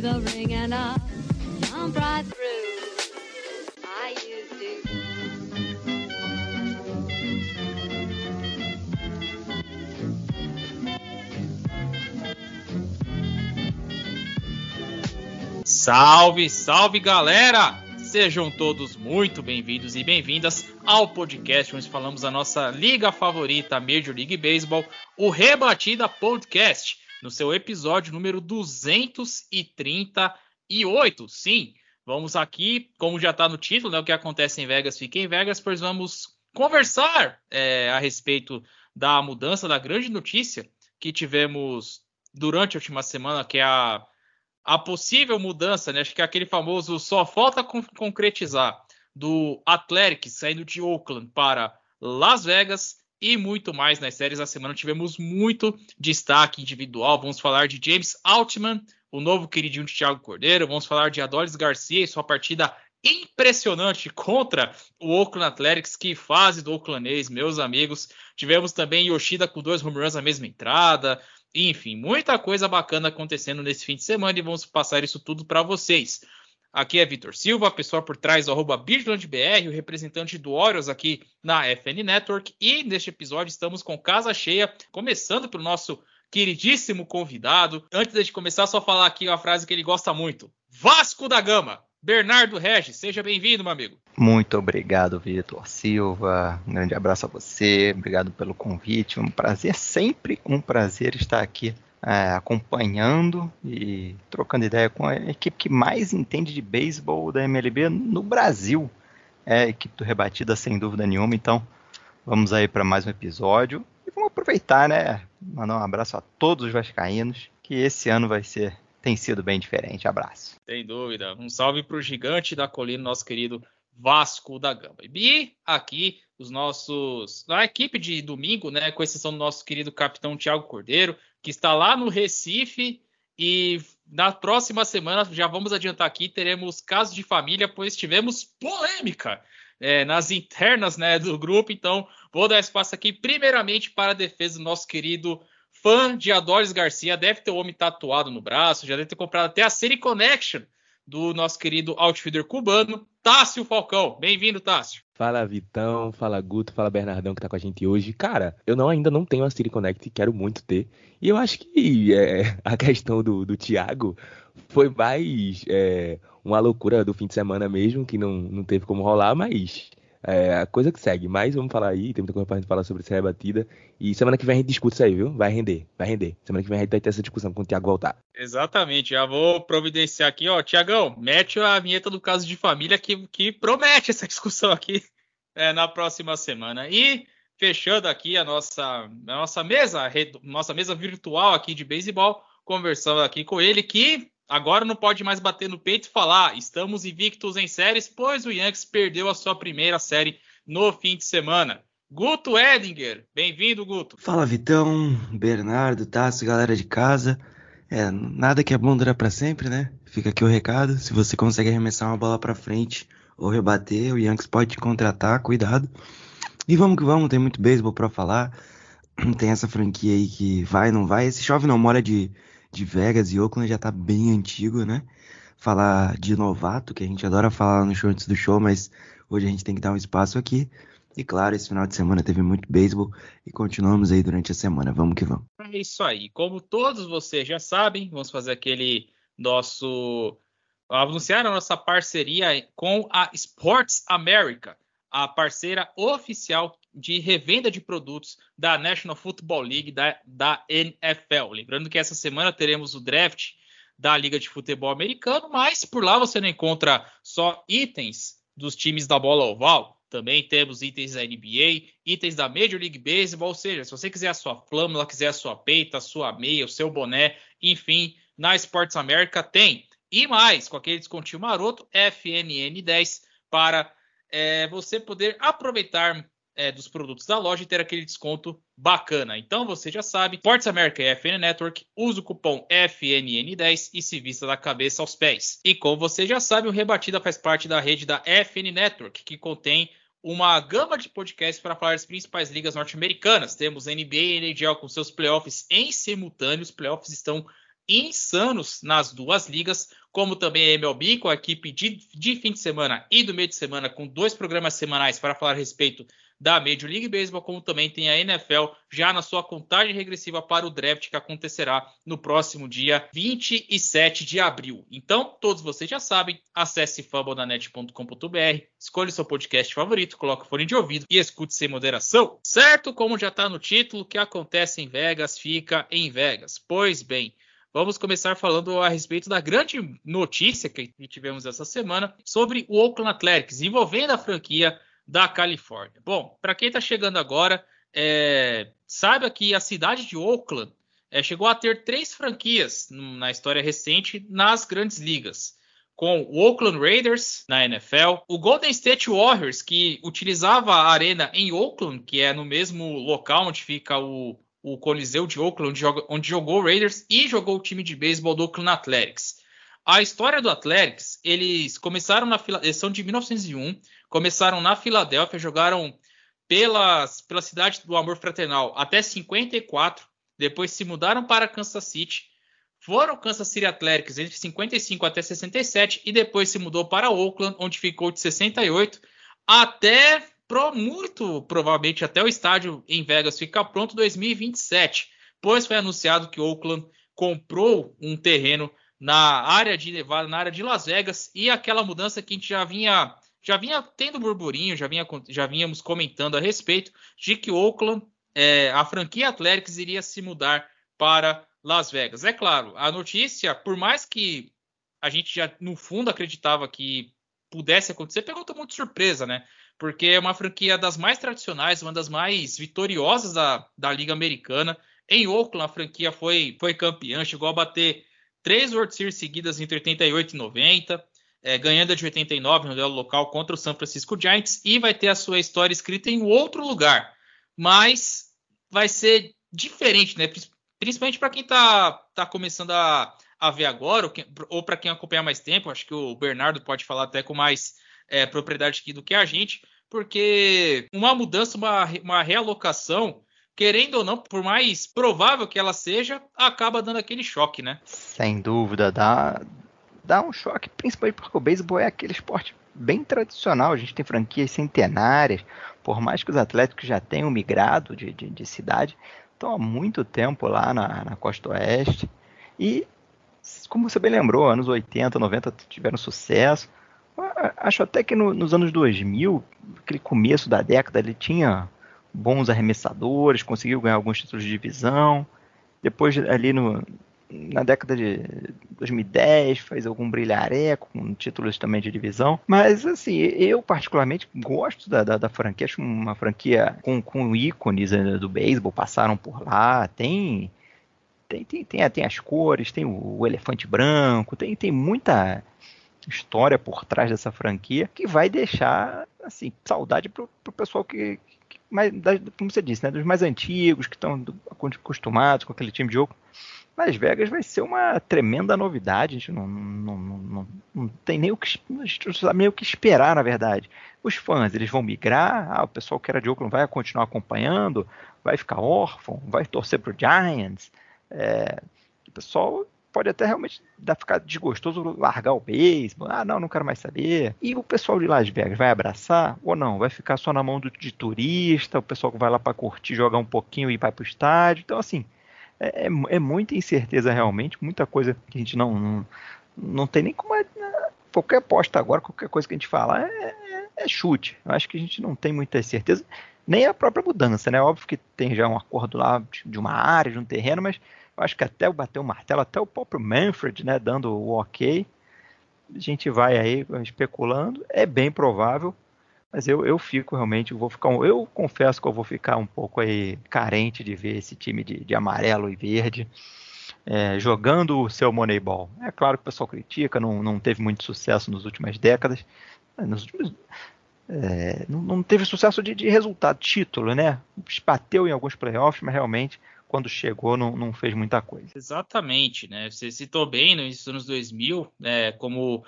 The ring and jump right through. I used to. Salve, salve galera! Sejam todos muito bem-vindos e bem-vindas ao podcast onde falamos da nossa liga favorita, a Major League Baseball, o Rebatida Podcast, no seu episódio número 238. Sim, vamos aqui, como já está no título, né, o que acontece em Vegas fica em Vegas, pois vamos conversar é, a respeito da mudança, da grande notícia que tivemos durante a última semana, que é a a possível mudança, né? Acho que é aquele famoso só falta con concretizar do Athletics saindo de Oakland para Las Vegas e muito mais nas séries da semana. Tivemos muito destaque individual. Vamos falar de James Altman, o novo queridinho de Thiago Cordeiro. Vamos falar de Adolis Garcia e sua partida impressionante contra o Oakland Athletics. Que fase do Oaklandês, meus amigos. Tivemos também Yoshida com dois home runs na mesma entrada. Enfim, muita coisa bacana acontecendo nesse fim de semana e vamos passar isso tudo para vocês. Aqui é Vitor Silva, a pessoa por trás do arroba o representante do Orioles aqui na FN Network. E neste episódio estamos com casa cheia, começando pelo nosso queridíssimo convidado. Antes de começar, só falar aqui uma frase que ele gosta muito: Vasco da Gama. Bernardo Regis, seja bem-vindo, meu amigo. Muito obrigado, Vitor Silva. Um grande abraço a você. Obrigado pelo convite. Um prazer, sempre um prazer estar aqui é, acompanhando e trocando ideia com a equipe que mais entende de beisebol da MLB no Brasil. É a equipe do Rebatida, sem dúvida nenhuma. Então, vamos aí para mais um episódio. E vamos aproveitar, né? Mandar um abraço a todos os vascaínos, que esse ano vai ser tem sido bem diferente. Abraço. Sem dúvida. Um salve para o gigante da colina, nosso querido Vasco da Gama. E aqui os nossos. A equipe de domingo, né? Com exceção do nosso querido capitão Thiago Cordeiro, que está lá no Recife. E na próxima semana, já vamos adiantar aqui, teremos casos de família, pois tivemos polêmica é, nas internas né, do grupo. Então, vou dar espaço aqui, primeiramente, para a defesa do nosso querido fã de Adolis Garcia, deve ter o homem tatuado no braço, já deve ter comprado até a City Connection do nosso querido outfielder cubano, Tássio Falcão. Bem-vindo, Tássio. Fala Vitão, fala Guto, fala Bernardão que tá com a gente hoje. Cara, eu não, ainda não tenho a City Connect, quero muito ter. E eu acho que é, a questão do, do Thiago foi mais é, uma loucura do fim de semana mesmo, que não, não teve como rolar, mas é a coisa que segue. Mas vamos falar aí, tem muita coisa pra gente falar sobre essa rebatida. E semana que vem a gente discute isso aí, viu? Vai render, vai render. Semana que vem a gente vai ter essa discussão quando o Thiago voltar. Exatamente, já vou providenciar aqui, ó. Tiagão, mete a vinheta do caso de família que, que promete essa discussão aqui é, na próxima semana. E fechando aqui a nossa, a nossa mesa, nossa mesa virtual aqui de beisebol, conversando aqui com ele que agora não pode mais bater no peito e falar estamos invictos em séries, pois o Yankees perdeu a sua primeira série no fim de semana. Guto Edinger, bem-vindo, Guto. Fala, Vitão, Bernardo, Tássio, galera de casa. É, nada que é bom dura para sempre, né? Fica aqui o recado. Se você consegue arremessar uma bola para frente ou rebater, o Yankees pode te contratar, cuidado. E vamos que vamos, tem muito beisebol para falar. Tem essa franquia aí que vai, não vai. Esse chove não mora de de Vegas e Oakland já tá bem antigo, né? Falar de novato, que a gente adora falar no show antes do show, mas hoje a gente tem que dar um espaço aqui. E claro, esse final de semana teve muito beisebol e continuamos aí durante a semana. Vamos que vamos. É isso aí. Como todos vocês já sabem, vamos fazer aquele nosso. anunciar a nossa parceria com a Sports America, a parceira oficial de revenda de produtos da National Football League, da, da NFL. Lembrando que essa semana teremos o draft da Liga de Futebol Americano, mas por lá você não encontra só itens dos times da bola oval. Também temos itens da NBA, itens da Major League Baseball, ou seja, se você quiser a sua flâmula, quiser a sua peita, a sua meia, o seu boné, enfim, na Sports América tem. E mais, com aquele descontinho maroto, FNN10, para é, você poder aproveitar é, dos produtos da loja e ter aquele desconto bacana. Então você já sabe, Sports America e FN Network, usa o cupom FNN10 e se vista da cabeça aos pés. E como você já sabe, o Rebatida faz parte da rede da FN Network, que contém uma gama de podcasts para falar das principais ligas norte-americanas. Temos NBA e NHL com seus playoffs em simultâneo. Os playoffs estão insanos nas duas ligas, como também a MLB com a equipe de, de fim de semana e do meio de semana, com dois programas semanais para falar a respeito da Major League Baseball, como também tem a NFL já na sua contagem regressiva para o draft que acontecerá no próximo dia 27 de abril. Então, todos vocês já sabem, acesse fumbledanet.com.br, escolha seu podcast favorito, coloque o fone de ouvido e escute sem moderação. Certo? Como já está no título, o que acontece em Vegas fica em Vegas. Pois bem, Vamos começar falando a respeito da grande notícia que tivemos essa semana sobre o Oakland Athletics, envolvendo a franquia da Califórnia. Bom, para quem está chegando agora, é, saiba que a cidade de Oakland é, chegou a ter três franquias na história recente nas grandes ligas. Com o Oakland Raiders na NFL, o Golden State Warriors, que utilizava a arena em Oakland, que é no mesmo local onde fica o, o Coliseu de Oakland, onde, onde jogou o Raiders e jogou o time de beisebol do Oakland Athletics. A história do Athletics, eles começaram na eles são de 1901, começaram na Filadélfia, jogaram pelas, pela cidade do Amor Fraternal até 54, depois se mudaram para Kansas City, foram Kansas City Athletics entre 55 até 67 e depois se mudou para Oakland, onde ficou de 68 até pro, muito provavelmente até o estádio em Vegas ficar pronto em 2027, pois foi anunciado que Oakland comprou um terreno na área de Nevada, na área de Las Vegas, e aquela mudança que a gente já vinha já vinha tendo burburinho, já, vinha, já vínhamos comentando a respeito de que Oakland, é, a franquia Athletics iria se mudar para Las Vegas. É claro, a notícia, por mais que a gente já no fundo acreditava que pudesse acontecer, pegou muito surpresa, né? Porque é uma franquia das mais tradicionais, uma das mais vitoriosas da, da Liga Americana. Em Oakland, a franquia foi, foi campeã, chegou a bater três World Series seguidas entre 88 e 90 é, ganhando a de 89 no duelo local contra o San Francisco Giants e vai ter a sua história escrita em outro lugar. Mas vai ser diferente, né? Principalmente para quem está tá começando a, a ver agora, ou, ou para quem acompanha mais tempo. Acho que o Bernardo pode falar até com mais é, propriedade aqui do que a gente, porque uma mudança, uma, uma realocação querendo ou não, por mais provável que ela seja, acaba dando aquele choque, né? Sem dúvida, dá, dá um choque, principalmente porque o beisebol é aquele esporte bem tradicional. A gente tem franquias centenárias, por mais que os atléticos já tenham migrado de, de, de cidade, estão há muito tempo lá na, na costa oeste. E, como você bem lembrou, anos 80, 90 tiveram sucesso. Acho até que no, nos anos 2000, aquele começo da década, ele tinha bons arremessadores, conseguiu ganhar alguns títulos de divisão. Depois, ali no, na década de 2010 faz algum brilhareco com títulos também de divisão. Mas assim, eu particularmente gosto da, da, da franquia, acho uma franquia com, com ícones né, do beisebol, passaram por lá, tem. Tem, tem, tem, tem as cores, tem o, o elefante branco, tem, tem muita história por trás dessa franquia que vai deixar assim saudade pro, pro pessoal que, mais, como você disse, né, dos mais antigos que estão acostumados com aquele time de jogo. Las Vegas vai ser uma tremenda novidade. A gente não, não, não, não, não tem nem o que, nem o que esperar, na verdade. Os fãs, eles vão migrar, ah, o pessoal que era de Oakland vai continuar acompanhando, vai ficar órfão, vai torcer pro Giants. É, o pessoal pode até realmente dar, ficar desgostoso largar o beisebol. Ah, não, não quero mais saber. E o pessoal de Las Vegas vai abraçar ou não? Vai ficar só na mão do, de turista, o pessoal que vai lá para curtir, jogar um pouquinho e vai pro estádio. Então, assim, é, é, é muita incerteza realmente, muita coisa que a gente não, não, não tem nem como. É, qualquer aposta agora, qualquer coisa que a gente falar é, é, é, chute. Eu acho que a gente não tem muita certeza, nem a própria mudança, né? Óbvio que tem já um acordo lá de uma área, de um terreno, mas acho que até bater o martelo, até o próprio Manfred, né, dando o ok, a gente vai aí especulando, é bem provável mas eu, eu fico realmente, eu vou ficar. Eu confesso que eu vou ficar um pouco aí carente de ver esse time de, de amarelo e verde. é, jogando o seu Moneyball. É claro que o pessoal critica, não, não teve muito sucesso nas últimas décadas, nos últimos, é, não, não, teve sucesso de, de, resultado, título, né? Bateu em alguns playoffs, mas realmente quando chegou não, não fez muita coisa. Exatamente, né? Você citou bem nos anos 2000, né, como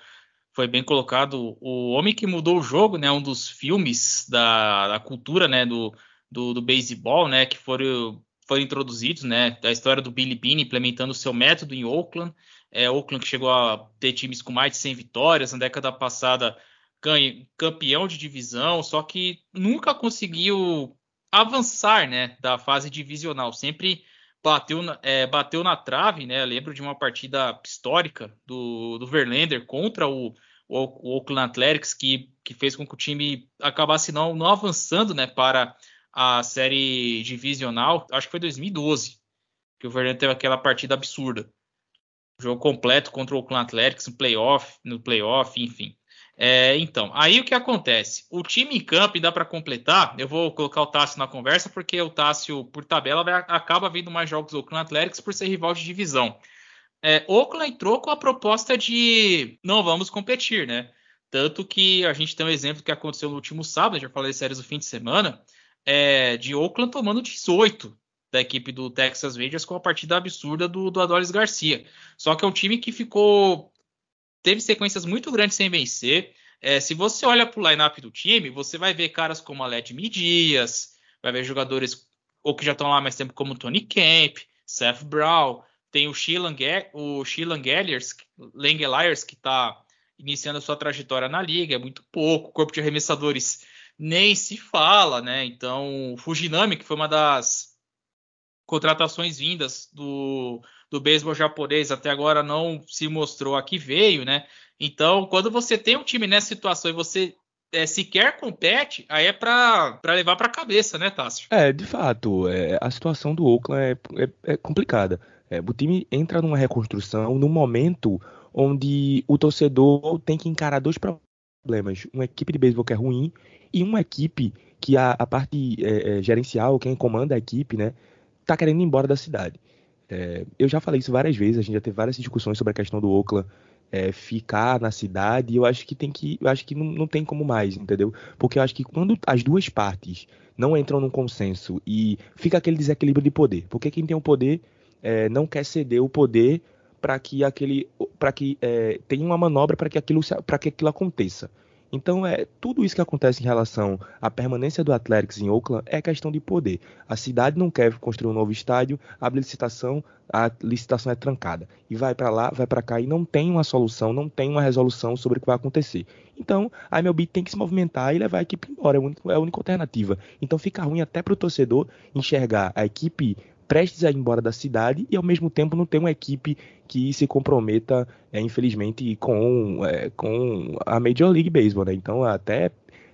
foi bem colocado, o homem que mudou o jogo, né? Um dos filmes da, da cultura, né? Do, do, do beisebol, né? Que foram, foram introduzidos, né? Da história do Billy Beane implementando o seu método em Oakland. É, Oakland que chegou a ter times com mais de 100 vitórias na década passada campeão de divisão, só que nunca conseguiu avançar, né, da fase divisional. Sempre bateu na, é, bateu na trave, né? Lembro de uma partida histórica do, do Verlander contra o, o, o Oakland Athletics que, que fez com que o time acabasse não, não avançando, né, para a série divisional. Acho que foi 2012 que o Verlander teve aquela partida absurda. Jogo completo contra o Oakland Athletics no playoff, no playoff, enfim. É, então, aí o que acontece? O time em campo, dá para completar, eu vou colocar o Tássio na conversa, porque o Tássio, por tabela, vai, acaba vendo mais jogos do Oakland Athletics por ser rival de divisão. É, Oakland entrou com a proposta de não vamos competir, né? Tanto que a gente tem um exemplo que aconteceu no último sábado, já falei séries do fim de semana, é, de Oakland tomando 18 da equipe do Texas Rangers com a partida absurda do, do Adolis Garcia. Só que é um time que ficou teve sequências muito grandes sem vencer. É, se você olha para o lineup do time, você vai ver caras como Aled Dias, vai ver jogadores ou que já estão lá mais tempo, como Tony Kemp, Seth Brown, tem o Sheelan, o Langeliers, que está iniciando a sua trajetória na liga, é muito pouco, o corpo de arremessadores nem se fala, né? Então, o Fujinami, que foi uma das contratações vindas do, do beisebol japonês até agora não se mostrou a que veio, né? Então, quando você tem um time nessa situação e você é, sequer compete, aí é para levar para a cabeça, né, Tássio? É, de fato, é, a situação do Oakland é, é, é complicada. É, o time entra numa reconstrução no momento onde o torcedor tem que encarar dois problemas: uma equipe de beisebol que é ruim e uma equipe que a, a parte é, é, gerencial, quem comanda a equipe, né, tá querendo ir embora da cidade. É, eu já falei isso várias vezes, a gente já teve várias discussões sobre a questão do Oakland é, ficar na cidade, eu acho que tem que. Eu acho que não, não tem como mais, entendeu? Porque eu acho que quando as duas partes não entram num consenso e fica aquele desequilíbrio de poder. Porque quem tem o poder é, não quer ceder o poder para que aquele. para que é, tenha uma manobra para que aquilo para que aquilo aconteça. Então, é tudo isso que acontece em relação à permanência do Athletics em Oakland é questão de poder. A cidade não quer construir um novo estádio, abre licitação, a licitação é trancada. E vai para lá, vai para cá e não tem uma solução, não tem uma resolução sobre o que vai acontecer. Então, a MLB tem que se movimentar e levar a equipe embora, é a única, é a única alternativa. Então, fica ruim até para o torcedor enxergar a equipe prestes a ir embora da cidade e ao mesmo tempo não ter uma equipe que se comprometa, é, infelizmente, com, é, com a Major League Baseball, né? Então até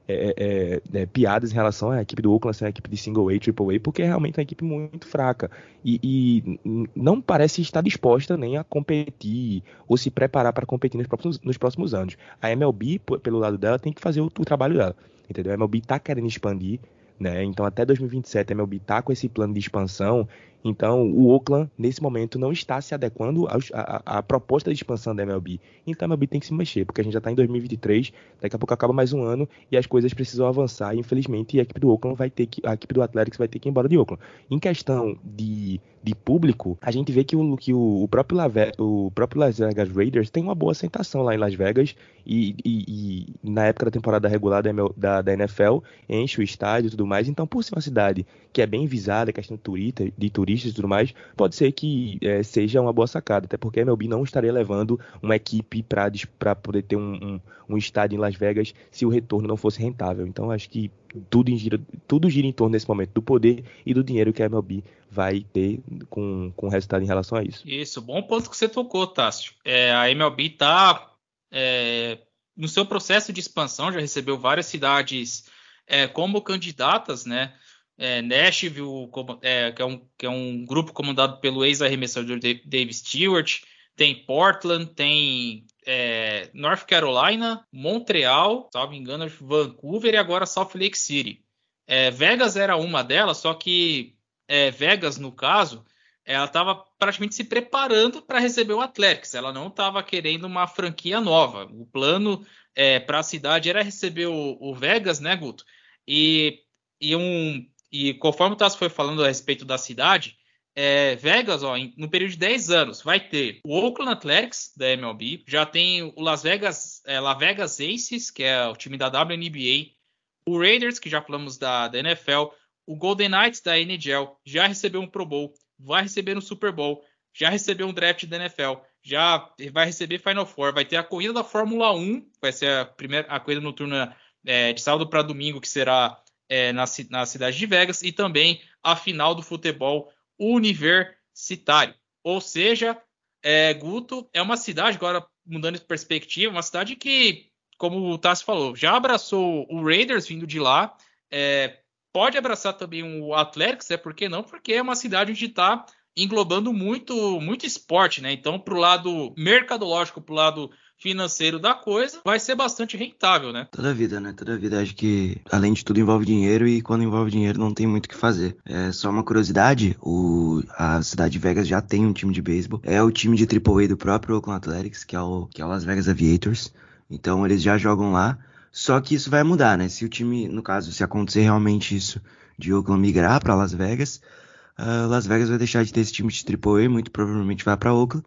é, é, é, piadas em relação à equipe do Oakland ser uma equipe de single A, triple A, porque é realmente uma equipe muito fraca e, e, não parece estar disposta nem a competir ou se preparar para competir nos próximos, nos próximos anos. A MLB, pelo lado dela, tem que fazer o, o trabalho dela, entendeu? A MLB está querendo expandir, né? Então, até 2027, a MLB está com esse plano de expansão. Então, o Oakland, nesse momento, não está se adequando à proposta de expansão da MLB. Então, a MLB tem que se mexer, porque a gente já está em 2023, daqui a pouco acaba mais um ano e as coisas precisam avançar. E, infelizmente, a equipe do Oakland vai ter que, a equipe do Athletics vai ter que ir embora de Oakland. Em questão de, de público, a gente vê que o, que o, próprio, Lave, o próprio Las Vegas Raiders tem uma boa aceitação lá em Las Vegas e, e, e na época da temporada regular da, da, da, NFL, enche o estádio e tudo mais. Então, por ser uma cidade que é bem visada, questão de, turista, de turistas e tudo mais, pode ser que é, seja uma boa sacada, até porque a MLB não estaria levando uma equipe para poder ter um, um, um, estádio em Las Vegas se o retorno não fosse rentável. Então, acho que tudo gira, tudo gira em torno nesse momento do poder e do dinheiro que a MLB vai ter com, com resultado em relação a isso. Isso, bom ponto que você tocou, Tássio. É, a MLB está é, no seu processo de expansão, já recebeu várias cidades é, como candidatas, né? É, Nashville, é, que, é um, que, é um, grupo comandado pelo ex-arremessador Dave Stewart, tem Portland, tem é, North Carolina, Montreal, salvo engano, Vancouver e agora Salt Lake City. É, Vegas era uma delas, só que é, Vegas, no caso, ela estava praticamente se preparando para receber o Athletics. Ela não estava querendo uma franquia nova. O plano é, para a cidade era receber o, o, Vegas, né, Guto? E, e, um, e conforme o Tassi foi falando a respeito da cidade, é, Vegas, ó, no período de 10 anos, vai ter o Oakland Athletics da MLB, já tem o Las Vegas, é, Las Vegas Aces, que é o time da WNBA, o Raiders, que já falamos da, da NFL, o Golden Knights da NHL, já recebeu um Pro Bowl, vai receber um Super Bowl, já recebeu um draft da NFL, já vai receber Final Four, vai ter a corrida da Fórmula 1, vai ser a primeira a corrida noturna é, de sábado para domingo, que será é, na, na cidade de Vegas, e também a final do futebol universitário. Ou seja, é, Guto é uma cidade, agora mudando de perspectiva, uma cidade que, como o Tassi falou, já abraçou o Raiders vindo de lá, é, pode abraçar também o Athletics, é por que não? Porque é uma cidade onde está englobando muito, muito esporte, né? Então, para o lado mercadológico, para o lado financeiro da coisa, vai ser bastante rentável, né? Toda vida, né? Toda vida. Acho que, além de tudo, envolve dinheiro e quando envolve dinheiro não tem muito o que fazer. É só uma curiosidade, o, a cidade de Vegas já tem um time de beisebol. É o time de AAA do próprio Oakland Athletics, que é o, que é o Las Vegas Aviators. Então, eles já jogam lá. Só que isso vai mudar, né? Se o time, no caso, se acontecer realmente isso de Oakland migrar para Las Vegas, uh, Las Vegas vai deixar de ter esse time de AAA, muito provavelmente vai para Oakland.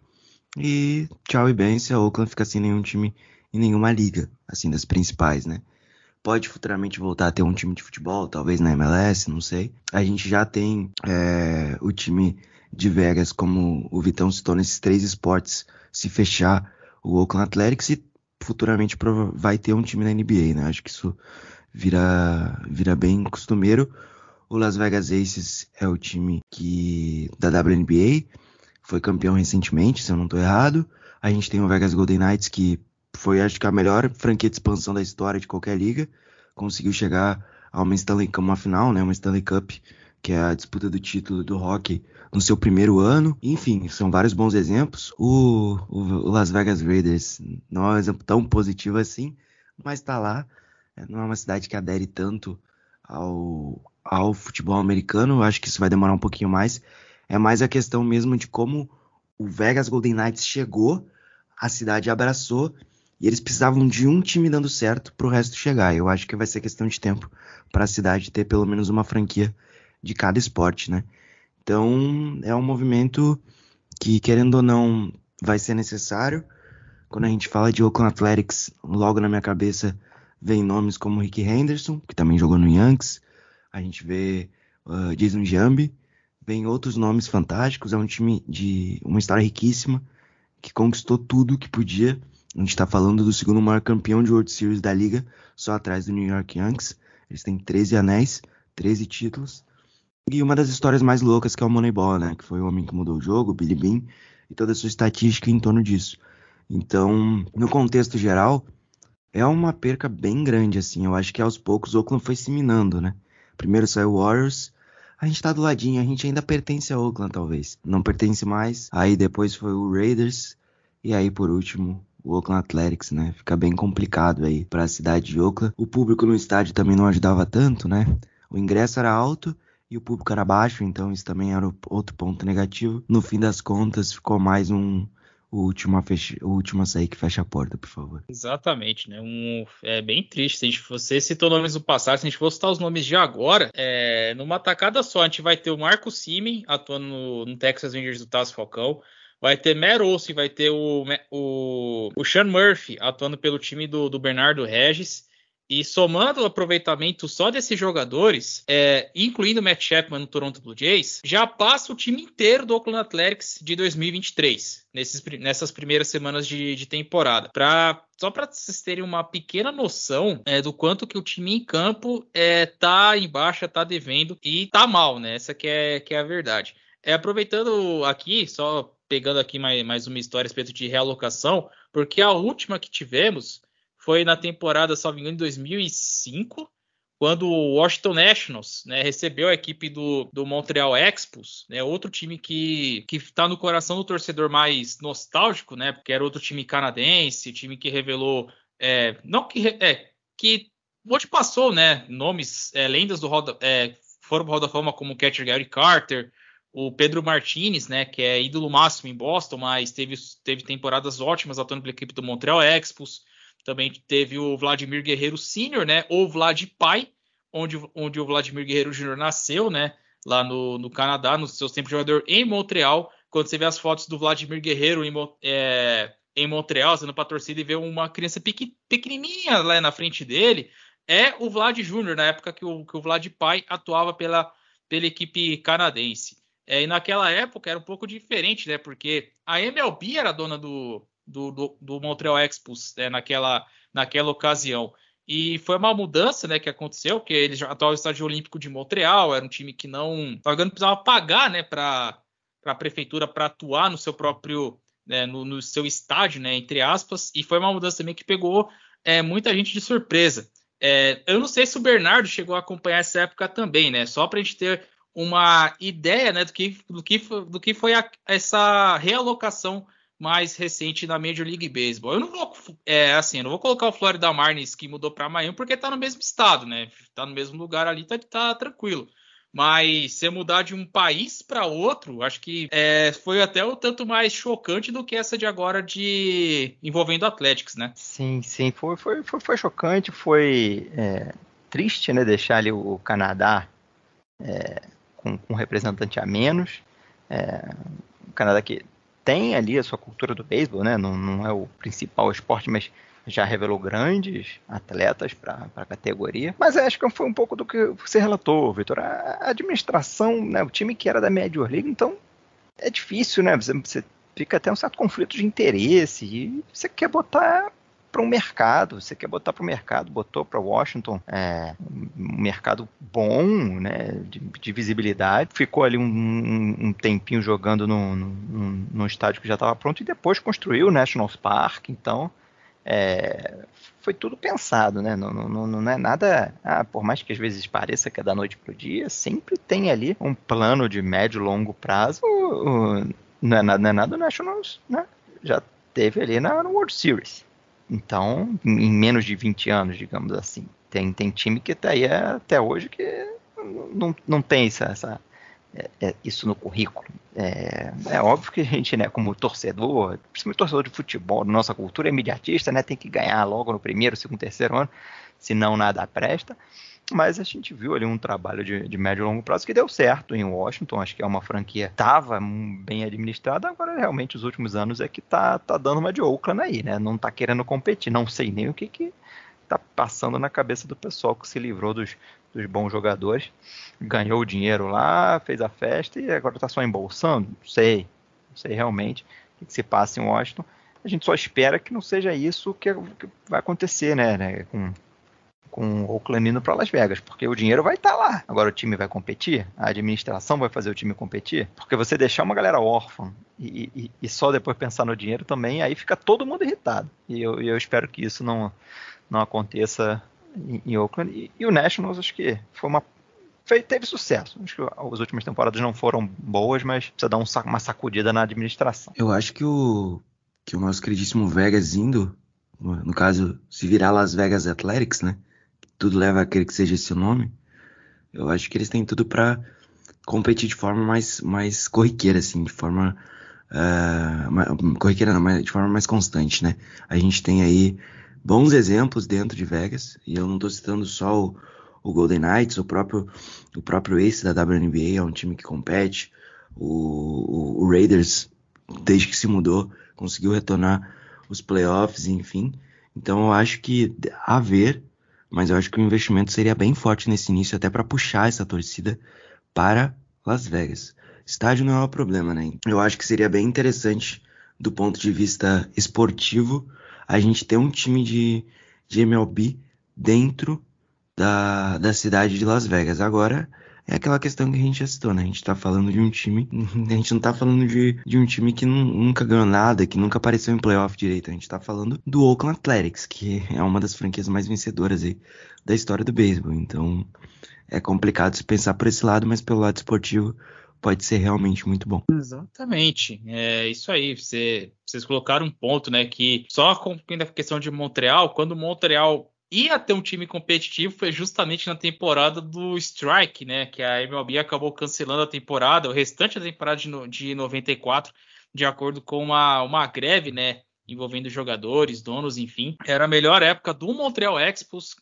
E tchau e bem, se a Oakland ficar sem nenhum time em nenhuma liga, assim, das principais, né? Pode futuramente voltar a ter um time de futebol, talvez na MLS, não sei. A gente já tem é, o time de Vegas, como o Vitão citou, nesses três esportes, se fechar o Oakland Athletics e futuramente vai ter um time na NBA, né? Acho que isso vira, vira bem costumeiro. O Las Vegas Aces é o time que da WNBA, foi campeão recentemente, se eu não estou errado. A gente tem o Vegas Golden Knights, que foi, acho que, a melhor franquia de expansão da história de qualquer liga. Conseguiu chegar a uma Stanley Cup, uma final, né? Uma Stanley Cup, que é a disputa do título do hockey no seu primeiro ano. Enfim, são vários bons exemplos. O, o, o Las Vegas Raiders não é um exemplo tão positivo assim, mas está lá. É, não é uma cidade que adere tanto ao, ao futebol americano. Acho que isso vai demorar um pouquinho mais. É mais a questão mesmo de como o Vegas Golden Knights chegou, a cidade abraçou e eles precisavam de um time dando certo para o resto chegar. Eu acho que vai ser questão de tempo para a cidade ter pelo menos uma franquia de cada esporte, né? Então, é um movimento que, querendo ou não, vai ser necessário. Quando a gente fala de Oakland Athletics, logo na minha cabeça vem nomes como Rick Henderson, que também jogou no Yankees. A gente vê uh, Jason Jambi, vem outros nomes fantásticos. É um time de uma história riquíssima, que conquistou tudo que podia. A gente está falando do segundo maior campeão de World Series da liga, só atrás do New York Yankees. Eles têm 13 anéis, 13 títulos. E uma das histórias mais loucas que é o Moneyball, né? Que foi o homem que mudou o jogo, o Billy Bean, e toda a sua estatística em torno disso. Então, no contexto geral, é uma perca bem grande, assim. Eu acho que aos poucos o Oakland foi se minando, né? Primeiro saiu o Warriors, a gente tá do ladinho, a gente ainda pertence a Oakland, talvez. Não pertence mais. Aí depois foi o Raiders, e aí por último o Oakland Athletics, né? Fica bem complicado aí para a cidade de Oakland. O público no estádio também não ajudava tanto, né? O ingresso era alto e o público era baixo, então isso também era outro ponto negativo. No fim das contas, ficou mais um o último a, fecha, o último a sair que fecha a porta, por favor. Exatamente, né? Um, é bem triste. Se a gente, você citou nomes do passado, se a gente for citar os nomes de agora, é, numa tacada só, a gente vai ter o Marco Simen atuando no, no Texas Rangers do Tasso Falcão. Vai ter Matt Olsen, vai ter o, o, o Sean Murphy atuando pelo time do, do Bernardo Regis. E somando o aproveitamento só desses jogadores, é, incluindo o Matt Chapman no Toronto Blue Jays, já passa o time inteiro do Oakland Athletics de 2023, nesses, nessas primeiras semanas de, de temporada. Pra, só para vocês terem uma pequena noção é, do quanto que o time em campo é, tá em baixa, tá devendo e tá mal, né? Essa que é, que é a verdade. É, aproveitando aqui, só pegando aqui mais, mais uma história a respeito de realocação, porque a última que tivemos foi na temporada, salvo engano, em 2005, quando o Washington Nationals né, recebeu a equipe do, do Montreal Expos, né, outro time que está no coração do torcedor mais nostálgico, né, porque era outro time canadense, time que revelou, é, não que, é, que passou, né, nomes, é, lendas do Roda, é, foram para o Roda Fama como Catcher Gary Carter, o Pedro Martinez, né, que é ídolo máximo em Boston, mas teve, teve temporadas ótimas atuando pela equipe do Montreal Expos. Também teve o Vladimir Guerreiro Sr., né, ou Vlad Pai, onde, onde o Vladimir Guerreiro Jr. nasceu, né, lá no, no Canadá, no seu tempo de jogador em Montreal. Quando você vê as fotos do Vladimir Guerreiro em, é, em Montreal, sendo para a torcida e vê uma criança pequenininha lá na frente dele, é o Vlad Jr., na época que o, que o Vlad Pai atuava pela, pela equipe canadense. É, e naquela época era um pouco diferente, né? Porque a MLB era dona do, do, do, do Montreal Expos né, naquela, naquela ocasião. E foi uma mudança né, que aconteceu, que eles já atuavam no estádio olímpico de Montreal, era um time que não, não precisava pagar né, para a prefeitura para atuar no seu próprio, né, no, no, seu estádio, né, entre aspas, e foi uma mudança também que pegou é, muita gente de surpresa. É, eu não sei se o Bernardo chegou a acompanhar essa época também, né? Só para a gente ter uma ideia né, do, que, do, que, do que foi a, essa realocação mais recente na Major League Baseball. Eu não vou, é, assim, eu não vou colocar o Florida Marlins que mudou para Miami porque está no mesmo estado, né? Está no mesmo lugar ali, tá, tá tranquilo. Mas se mudar de um país para outro, acho que é, foi até o tanto mais chocante do que essa de agora de envolvendo Athletics, né? Sim, sim, foi, foi, foi, foi chocante, foi é, triste, né? Deixar ali o Canadá é, com, com um representante a menos. É, o Canadá que tem ali a sua cultura do beisebol, né? Não, não é o principal esporte, mas já revelou grandes atletas para a categoria. Mas acho que foi um pouco do que você relatou, Vitor. A administração, né, o time que era da Major League, então é difícil, né? Você, você fica até um certo conflito de interesse e você quer botar para um mercado, você quer botar para o mercado, botou para Washington é, um mercado bom, né, de, de visibilidade, ficou ali um, um, tempinho jogando no, estádio que já estava pronto e depois construiu o National Park, então é, foi tudo pensado, né? Não, não, não, é nada. Ah, por mais que às vezes pareça que é da noite para o dia, sempre tem ali um plano de médio e longo prazo. Não é nada, não é nada Nationals, né? Já teve ali na World Series. Então, em menos de 20 anos, digamos assim. Tem, tem time que está aí até hoje que não, não tem essa, essa é, é, isso no currículo. É, é, óbvio que a gente, né, como torcedor, principalmente torcedor de futebol, nossa cultura é imediatista, né, tem que ganhar logo no primeiro, segundo, terceiro ano, senão nada presta. Mas a gente viu ali um trabalho de, de médio e longo prazo que deu certo em Washington. Acho que é uma franquia que estava bem administrada. Agora, realmente, os últimos anos é que tá, tá dando uma de Oakland aí, né? Não tá querendo competir. Não sei nem o que que tá passando na cabeça do pessoal que se livrou dos, dos bons jogadores. Ganhou o dinheiro lá, fez a festa e agora tá só embolsando. Não sei. Não sei realmente o que, se passa em Washington. A gente só espera que não seja isso que, que vai acontecer, né? né com, com o Oakland indo para Las Vegas, porque o dinheiro vai estar tá lá. Agora o time vai competir, a administração vai fazer o time competir, porque você deixar uma galera órfã e, e, e só depois pensar no dinheiro também, aí fica todo mundo irritado. E eu, eu espero que isso não, não aconteça em, em Oakland. E, e, o Nationals, acho que foi uma. Teve sucesso. Acho que as últimas temporadas não foram boas, mas precisa dar um, uma sacudida na administração. Eu acho que o, que o nosso queridíssimo Vegas indo, no caso, se virar Las Vegas Athletics, né? Tudo leva a crer que seja esse o nome, eu acho que eles têm tudo para competir de forma mais, mais corriqueira, assim, de forma. Uh, corriqueira não, mas de forma mais constante, né? A gente tem aí bons exemplos dentro de Vegas, e eu não estou citando só o, o, Golden Knights, o próprio, o próprio Ace da WNBA é um time que compete, o, o, o Raiders, desde que se mudou, conseguiu retornar os playoffs, enfim. Então eu acho que a ver mas eu acho que o investimento seria bem forte nesse início, até para puxar essa torcida para Las Vegas. Estádio não é um problema, né? Eu acho que seria bem interessante, do ponto de vista esportivo, a gente ter um time de, de MLB dentro da, da cidade de Las Vegas. Agora, é aquela questão que a gente já citou, né? A gente tá falando de um time. A gente não tá falando de, de um time que nunca ganhou nada, que nunca apareceu em playoff direito. A gente tá falando do Oakland Athletics, que é uma das franquias mais vencedoras aí da história do beisebol. Então é complicado se pensar por esse lado, mas pelo lado esportivo pode ser realmente muito bom. Exatamente, é isso aí. Você, vocês colocaram um ponto, né? Que só com a questão de Montreal, quando Montreal ia ter um time competitivo foi justamente na temporada do Strike, né? Que a MLB acabou cancelando a temporada, o restante da temporada de, no, de 94, de acordo com uma, uma greve, né? Envolvendo jogadores, donos, enfim. Era a melhor época do Montreal Expos,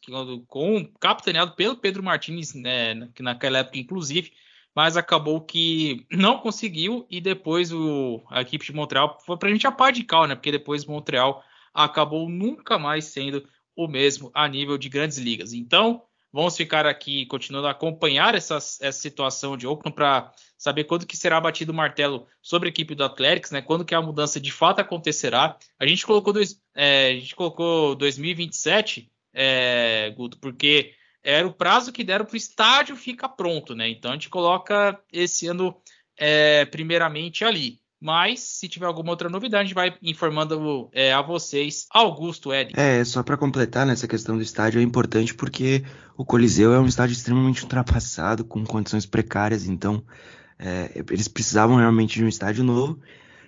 com capitaneado pelo Pedro Martinez, né? Naquela época, inclusive mas acabou que não conseguiu e depois o, a equipe de Montreal foi para a gente a par de cal, né? Porque depois Montreal acabou nunca mais sendo o mesmo a nível de grandes ligas. Então, vamos ficar aqui continuando a acompanhar essa, essa situação de Oakland para saber quando que será batido o martelo sobre a equipe do Athletics, né? Quando que a mudança de fato acontecerá. A gente colocou, dois, é, a gente colocou 2027, é, Guto, porque era o prazo que deram para o estádio ficar pronto, né? Então a gente coloca esse ano é, primeiramente ali. Mas se tiver alguma outra novidade, a gente vai informando é, a vocês. Augusto, Ed. É, só para completar nessa questão do estádio é importante porque o Coliseu é um estádio extremamente ultrapassado, com condições precárias, então é, eles precisavam realmente de um estádio novo.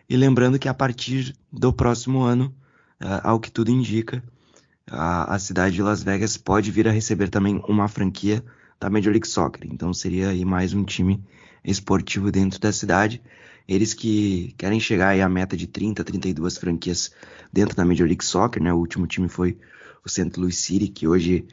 E lembrando que a partir do próximo ano, é, ao que tudo indica, a, a cidade de Las Vegas pode vir a receber também uma franquia da Major League Soccer. Então seria aí mais um time esportivo dentro da cidade. Eles que querem chegar aí à meta de 30, 32 franquias dentro da Major League Soccer, né? O último time foi o St. Louis City, que hoje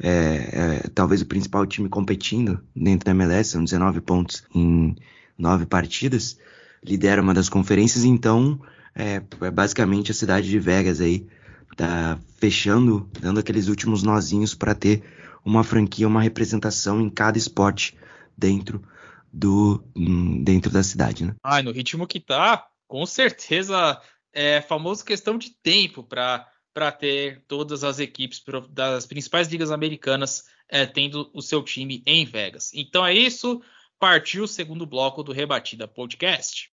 é, é, talvez o principal time competindo dentro da MLS, são 19 pontos em 9 partidas, lidera uma das conferências, então é, é basicamente a cidade de Vegas aí tá fechando, dando aqueles últimos nozinhos para ter uma franquia, uma representação em cada esporte dentro do hum, dentro da cidade, né? Ah, no ritmo que tá, com certeza é famoso questão de tempo para para ter todas as equipes das principais ligas americanas é, tendo o seu time em Vegas. Então é isso. Partiu o segundo bloco do Rebatida Podcast.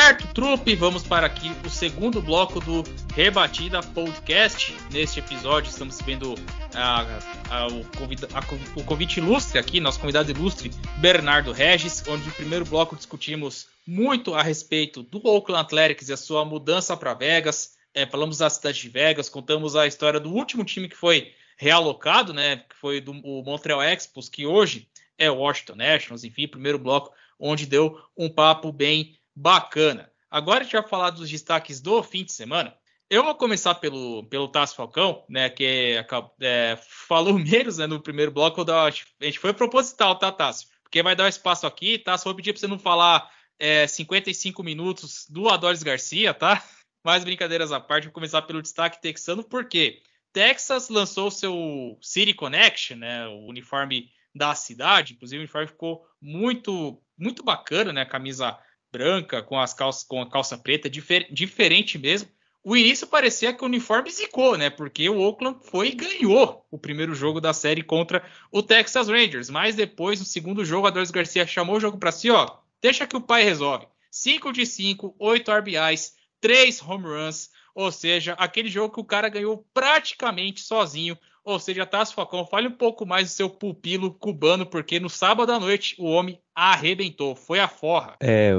Certo, trupe, vamos para aqui o segundo bloco do Rebatida Podcast. Neste episódio estamos vendo a a, o, convida, a, o convite ilustre aqui, nosso convidado ilustre, Bernardo Regis, onde no primeiro bloco discutimos muito a respeito do Oakland Athletics e a sua mudança para Vegas. É, falamos da cidade de Vegas, contamos a história do último time que foi realocado, né? Que foi do Montreal Expos, que hoje é o Washington Nationals, enfim, primeiro bloco, onde deu um papo bem bacana. Agora a gente vai falar dos destaques do fim de semana. Eu vou começar pelo, pelo Tasso Falcão, né? Que é, falou menos né, no primeiro bloco. a gente foi proposital, tá, Tasso? Porque vai dar um espaço aqui, Tasso. Vou pedir para você não falar é, 55 minutos do Adolis Garcia, tá? Mais brincadeiras à parte, vou começar pelo destaque texano, porque Texas lançou seu City Connection, né? O uniforme da cidade. Inclusive, o uniforme ficou muito, muito bacana, né? Camisa branca com as calças com a calça preta, difer, diferente mesmo o início parecia que o uniforme zicou, né? Porque o Oakland foi e ganhou o primeiro jogo da série contra o Texas Rangers. Mas depois, no segundo jogo, a Doris Garcia chamou o jogo para si, ó. Deixa que o pai resolve. 5 de 5, 8 RBIs, 3 home runs. Ou seja, aquele jogo que o cara ganhou praticamente sozinho. Ou seja, Tassi Falcão, fale um pouco mais do seu pupilo cubano, porque no sábado à noite o homem arrebentou. Foi a forra. É,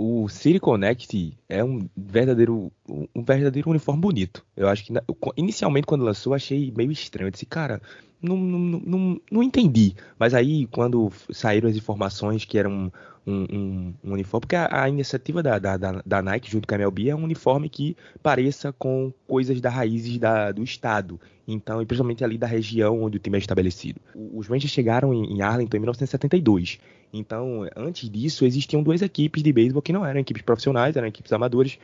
o City Connect é um verdadeiro, um verdadeiro uniforme bonito. Eu acho que inicialmente quando lançou achei meio estranho. Eu disse, cara, não, não, não, não entendi. Mas aí quando saíram as informações que era um, um, um, um uniforme, porque a, a iniciativa da, da, da, Nike junto com a MLB é um uniforme que pareça com coisas da raízes da, do estado. Então, e principalmente ali da região onde o time é estabelecido. Os Rangers chegaram em, em Arlington em 1972. Então, antes disso, existiam duas equipes de beisebol que não eram equipes profissionais, eram equipes amadoras,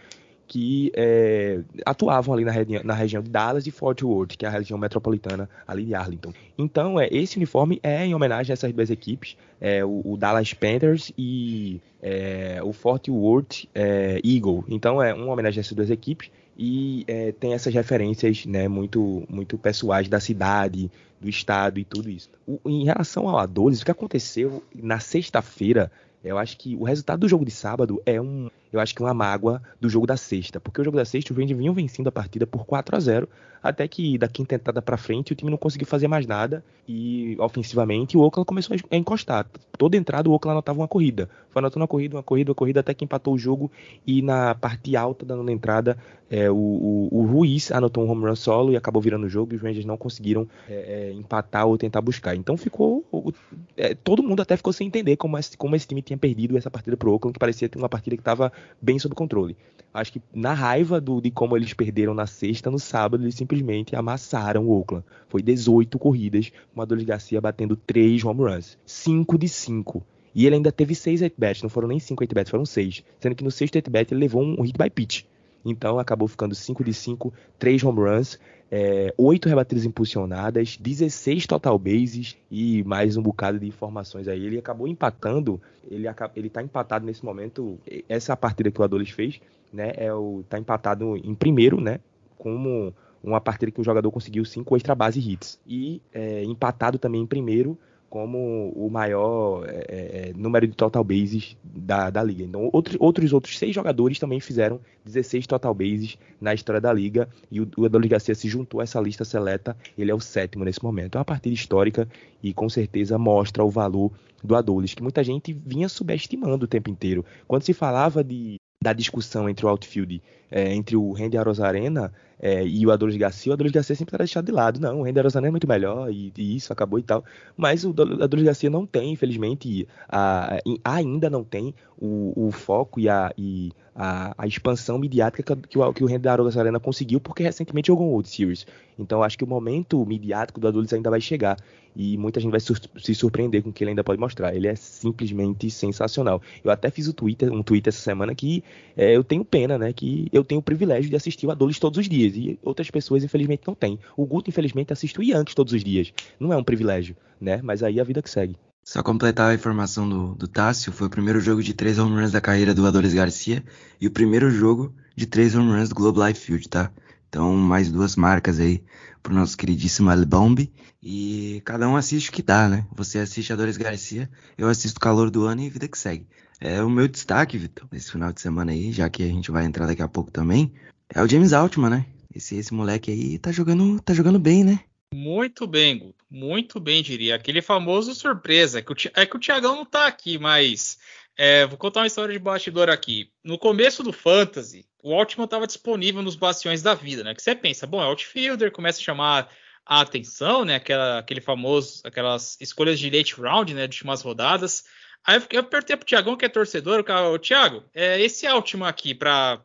que é, atuavam ali na, na, região de Dallas e Fort Worth, que é a região metropolitana ali de Arlington. Então, é, esse uniforme é em homenagem a essas duas equipes, é, o, o, Dallas Panthers e é, o Fort Worth é, Eagle. Então, é uma homenagem a essas duas equipes e é, tem essas referências né, muito, muito pessoais da cidade, do estado e tudo isso. O, em relação ao Adolis, o que aconteceu na sexta-feira, eu acho que o resultado do jogo de sábado é um, eu acho que uma mágoa do jogo da sexta, porque o jogo da sexta o Rangers vinham vencendo a partida por 4 a 0 até que da quinta entrada para frente o time não conseguiu fazer mais nada e ofensivamente o Oakland começou a encostar. Toda entrada o Oakland anotava uma corrida. Foi anotando uma corrida, uma corrida, uma corrida até que empatou o jogo e na parte alta da nona entrada é, o, o, o, Ruiz anotou um home run solo e acabou virando o jogo e os Rangers não conseguiram é, é, empatar ou tentar buscar. Então ficou o, é, todo mundo até ficou sem entender como esse, como esse time tinha perdido essa partida pro Oakland, que parecia uma partida que estava bem sob controle. Acho que na raiva do, de como eles perderam na sexta, no sábado eles simplesmente amassaram o Oakland. Foi 18 corridas, o Adolis Garcia batendo 3 home runs. 5 de 5. E ele ainda teve 6 at-bats, não foram nem 5 at-bats, foram 6. Sendo que no sexto at-bat ele levou um hit by pitch. Então acabou ficando 5 de 5, 3 home runs, é, 8 rebatidas impulsionadas, 16 total bases e mais um bocado de informações aí. Ele acabou empatando, ele, ele tá empatado nesse momento. Essa é partida que o Adolis fez né, é o tá empatado em primeiro, né, como uma partida que o jogador conseguiu cinco extra base hits e é, empatado também em primeiro como o maior é, é, é, número de total bases da, da liga. Então, outros, outros outros seis jogadores também fizeram 16 total bases na história da liga e o, o Adolis Garcia se juntou a essa lista seleta. Ele é o sétimo nesse momento. É uma partida histórica e com certeza mostra o valor do Adolis, que muita gente vinha subestimando o tempo inteiro. Quando se falava de da discussão entre o outfield, é, entre o Randy Arozarena é, e o Adolis Garcia, o Adolis Garcia sempre era deixado de lado. Não, o Randy Arozarena é muito melhor e, e, isso acabou e tal. Mas o Adolis Garcia não tem, infelizmente, a, a, ainda não tem o, o foco e a, e a, a, expansão midiática que, o, que o Arozarena conseguiu, porque recentemente jogou um World Series. Então acho que o momento midiático do Adolis ainda vai chegar e muita gente vai sur se surpreender com o que ele ainda pode mostrar. Ele é simplesmente sensacional. Eu até fiz o Twitter, um Twitter essa semana que é, eu tenho pena, né? Que eu tenho o privilégio de assistir o Adolis todos os dias e outras pessoas infelizmente não têm. O Guto infelizmente assiste o Yankees todos os dias. Não é um privilégio, né? Mas aí a vida que segue. Só completar a informação do, do Tássio, foi o primeiro jogo de três home runs da carreira do Adolis Garcia e o primeiro jogo de três home runs do Globe Life Field, tá? Então, mais duas marcas aí pro nosso queridíssimo Albomb. E cada um assiste o que dá, né? Você assiste a Dores Garcia, eu assisto Calor do Ano e vida que segue. É o meu destaque, Vitor, nesse final de semana aí, já que a gente vai entrar daqui a pouco também, é o James Altman, né? Esse, esse moleque aí tá jogando, tá jogando bem, né? Muito bem, Guto. Muito bem, diria. Aquele famoso surpresa. Que o, é que o Thiagão não tá aqui, mas é, vou contar uma história de bastidor aqui. No começo do Fantasy, o Altman estava disponível nos bastiões da vida, né? Que você pensa, bom, é outfielder, começa a chamar a atenção, né? Aquela, aquele famoso, aquelas escolhas de late round, né? De últimas rodadas. Aí eu, apertei pro Thiagão, que é torcedor, o Thiago, é esse Altman aqui para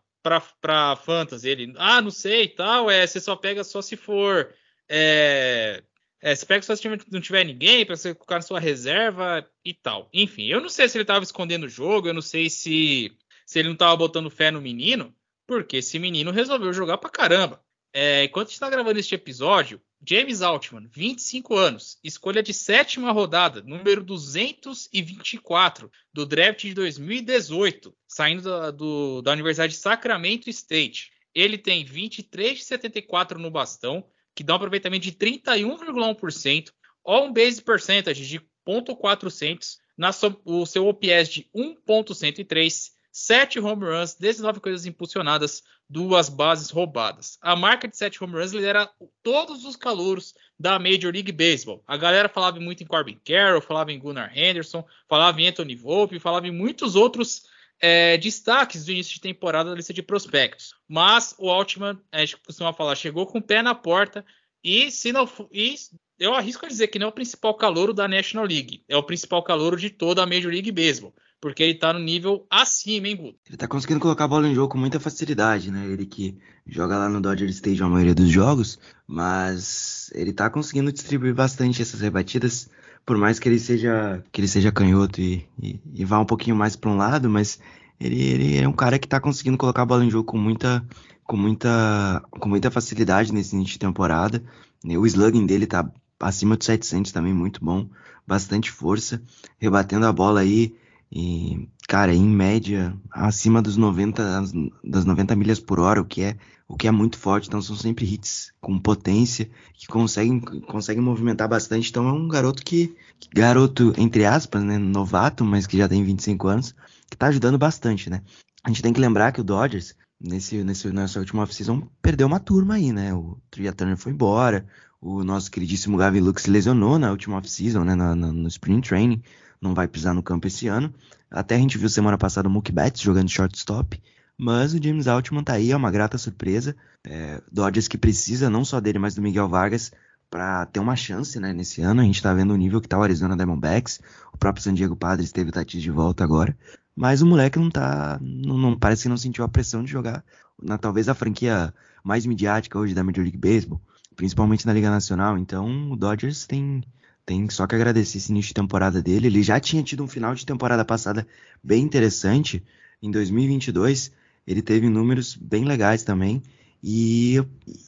para Fantasy. Ele, ah, não sei e tal, é, você só pega só se for é, é, você pega só se não tiver ninguém para você colocar na sua reserva e tal. Enfim, eu não sei se ele estava escondendo o jogo, eu não sei se, se ele não estava botando fé no menino, porque esse menino resolveu jogar pra caramba. É, enquanto está gravando este episódio, James Altman, 25 anos, escolha de sétima rodada, número 224 do draft de 2018, saindo da, do, da Universidade de Sacramento State. Ele tem 23 de 74 no bastão, que dá um aproveitamento de 31,1%, on base percentage de 0.400, na o seu OPS de 1.103, 7 home runs, 19 coisas impulsionadas, duas bases roubadas. A marca de 7 home runs lidera todos os calouros da Major League Baseball. A galera falava muito em Corbin Carroll, falava em Gunnar Henderson, falava em Anthony Volpe, falava em muitos outros é, destaques do início de temporada da lista de prospectos. Mas o Altman, a gente costuma falar, chegou com o pé na porta e se não e eu arrisco a dizer que não é o principal calouro da National League, é o principal calouro de toda a Major League Baseball. Porque ele tá no nível acima, hein, Guto? Ele tá conseguindo colocar a bola em jogo com muita facilidade, né? Ele que joga lá no Dodger Stadium a maioria dos jogos, mas ele tá conseguindo distribuir bastante essas rebatidas por mais que ele seja que ele seja canhoto e, e, e vá um pouquinho mais para um lado, mas ele, ele, é um cara que está conseguindo colocar a bola em jogo com muita com muita com muita facilidade nesse início de temporada. O slugging dele está acima de 700 também, muito bom, bastante força, rebatendo a bola aí e, cara, em média, acima dos 90, das 90 milhas por hora, o que é, o que é muito forte. Então são sempre hits com potência, que conseguem, conseguem movimentar bastante. Então é um garoto que, garoto, entre aspas, né, novato, mas que já tem 25 anos, que tá ajudando bastante, né? A gente tem que lembrar que o Dodgers, nesse, nesse, nessa última off-season, perdeu uma turma aí, né? O Tria Turner foi embora, o nosso queridíssimo Gavin Lux se lesionou na última off-season, né? Na, na, no Spring Training não vai pisar no campo esse ano. Até a gente viu semana passada o Mookie Betts jogando shortstop, mas o James Altman tá aí, é uma grata surpresa. É, Dodgers que precisa não só dele, mas do Miguel Vargas para ter uma chance, né, nesse ano. A gente tá vendo o nível que tá o Arizona Diamondbacks, o próprio San Diego Padres teve o Tatis de volta agora, mas o moleque não tá, não, não parece que não sentiu a pressão de jogar na talvez a franquia mais midiática hoje da Major League Baseball, principalmente na Liga Nacional. Então, o Dodgers tem tem só que agradecer esse início de temporada dele. Ele já tinha tido um final de temporada passada bem interessante. Em 2022, ele teve números bem legais também. E,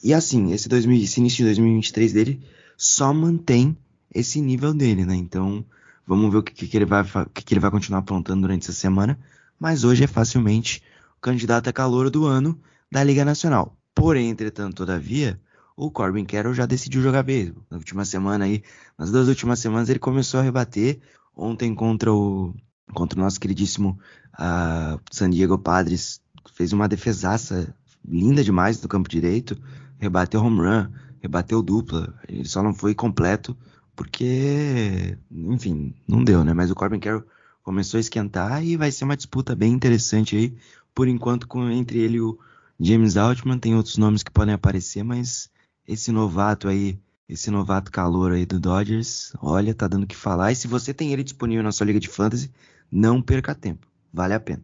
e assim, esse, 2000, esse início de 2023 dele só mantém esse nível dele, né? Então, vamos ver o que, que, ele, vai, que, que ele vai continuar aprontando durante essa semana. Mas hoje é facilmente o candidato a calor do ano da Liga Nacional. Porém, entretanto, todavia, o Corbin Carroll já decidiu jogar beisebol. Na última semana aí, nas duas últimas semanas ele começou a rebater. Ontem contra o contra o nosso queridíssimo uh, San Diego Padres fez uma defesaça linda demais do campo direito, rebateu home run, rebateu dupla. Ele só não foi completo porque, enfim, não deu, né? Mas o Corbin Carroll começou a esquentar e vai ser uma disputa bem interessante aí, por enquanto com entre ele e o James Altman, tem outros nomes que podem aparecer, mas esse novato aí, esse novato calor aí do Dodgers, olha, tá dando o que falar. E se você tem ele disponível na sua liga de fantasy, não perca tempo. Vale a pena.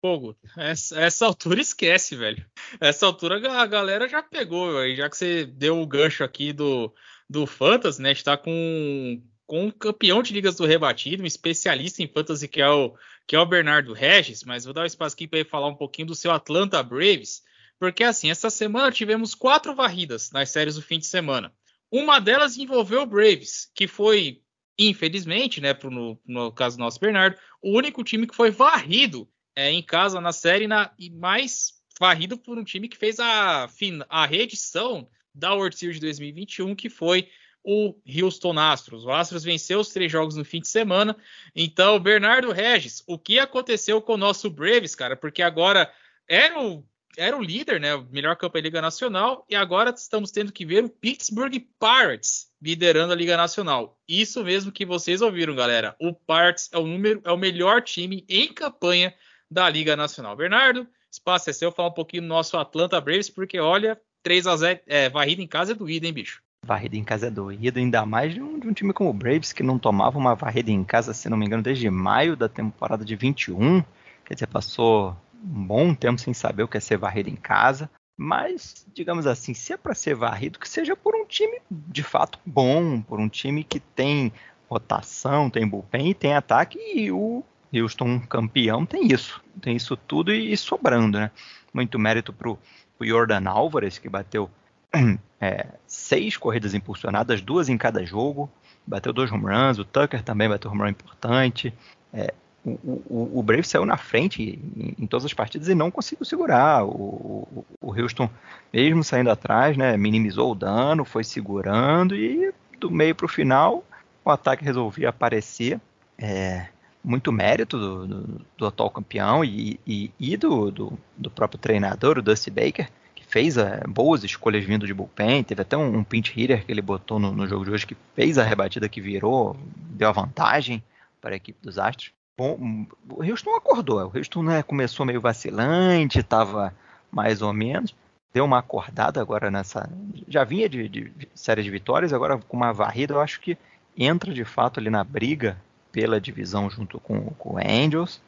Fogo, essa, essa, altura esquece, velho. Essa altura a galera já pegou, aí, já que você deu o gancho aqui do, do Fantasy, né? Está com, com um campeão de ligas do rebatido, um especialista em Fantasy que é o, que é o Bernardo Regis, mas vou dar um espaço aqui para ele falar um pouquinho do seu Atlanta Braves. Porque assim, essa semana tivemos quatro varridas nas séries do fim de semana. Uma delas envolveu o Braves, que foi, infelizmente, né, pro, no, no caso do nosso Bernardo, o único time que foi varrido é, em casa na série na, e mais varrido por um time que fez a, a reedição da World Series de 2021, que foi o Houston Astros. O Astros venceu os três jogos no fim de semana. Então, Bernardo Regis, o que aconteceu com o nosso Braves, cara? Porque agora era o era o líder, né? O melhor campo da Liga Nacional, e agora estamos tendo que ver o Pittsburgh Pirates liderando a Liga Nacional. Isso mesmo que vocês ouviram, galera. O Pirates é o número, é o melhor time em campanha da Liga Nacional. Bernardo, espaço é seu, falar um pouquinho do nosso Atlanta Braves, porque olha, 3 a 0 é, varrida em casa é doída, hein, bicho? Varrida em casa é doída, ainda mais de um, de um, time como o Braves, que não tomava uma varrida em casa, se não me engano, desde maio da temporada de 21. Quer dizer, passou um bom tempo sem saber o que é ser varrido em casa. Mas, digamos assim, se é para ser varrido, que seja por um time de fato bom, por um time que tem rotação, tem bullpen tem ataque, e o Houston campeão tem isso. Tem isso tudo e, e sobrando, né? Muito mérito pro, pro Jordan Álvares, que bateu é, seis corridas impulsionadas, duas em cada jogo, bateu dois home runs, o Tucker também bateu um home run importante. É, o, o, o Braves saiu na frente em, em, todas as partidas e não conseguiu segurar. O, o, Houston, mesmo saindo atrás, né, minimizou o dano, foi segurando e do meio para o final o ataque resolvia aparecer. É, muito mérito do, do, do atual campeão e, e, e do, do, do, próprio treinador, o Dusty Baker, que fez é, boas escolhas vindo de bullpen. Teve até um, um pinch hitter que ele botou no, no jogo de hoje que fez a rebatida que virou, deu a vantagem para a equipe dos Astros. Bom, o Houston acordou. O Houston né, começou meio vacilante, estava mais ou menos. Deu uma acordada agora nessa. Já vinha de, de, série de vitórias, agora com uma varrida, eu acho que entra de fato ali na briga pela divisão junto com, com o Angels.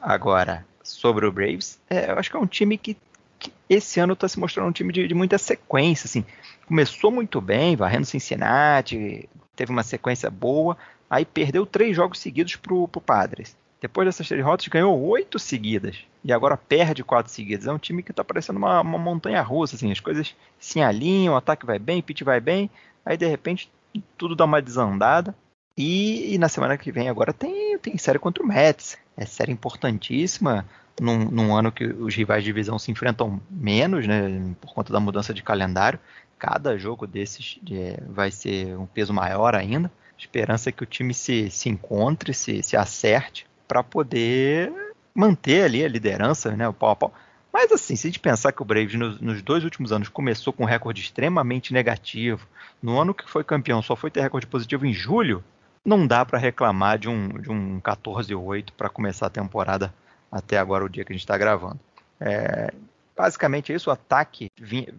Agora, sobre o Braves, é, eu acho que é um time que, que esse ano está se mostrando um time de, de, muita sequência. Assim. Começou muito bem, varrendo Cincinnati, teve uma sequência boa, aí perdeu três jogos seguidos para o Padres. Depois dessas três rotas, ganhou oito seguidas. E agora perde quatro seguidas. É um time que está parecendo uma, uma, montanha russa. Assim, as coisas se alinham, o ataque vai bem, o pitch vai bem. Aí, de repente, tudo dá uma desandada. E, e, na semana que vem agora tem, tem série contra o Mets. É série importantíssima. Num, num, ano que os rivais de divisão se enfrentam menos, né, por conta da mudança de calendário. Cada jogo desses é, vai ser um peso maior ainda. Esperança que o time se, se encontre, se, se acerte para poder manter ali a liderança, né, o pau a pau. Mas assim, se a gente pensar que o Braves nos, nos, dois últimos anos começou com um recorde extremamente negativo, no ano que foi campeão só foi ter recorde positivo em julho, não dá para reclamar de um, de um 14-8 para começar a temporada até agora, o dia que a gente está gravando. É, basicamente é isso, o ataque, vinha,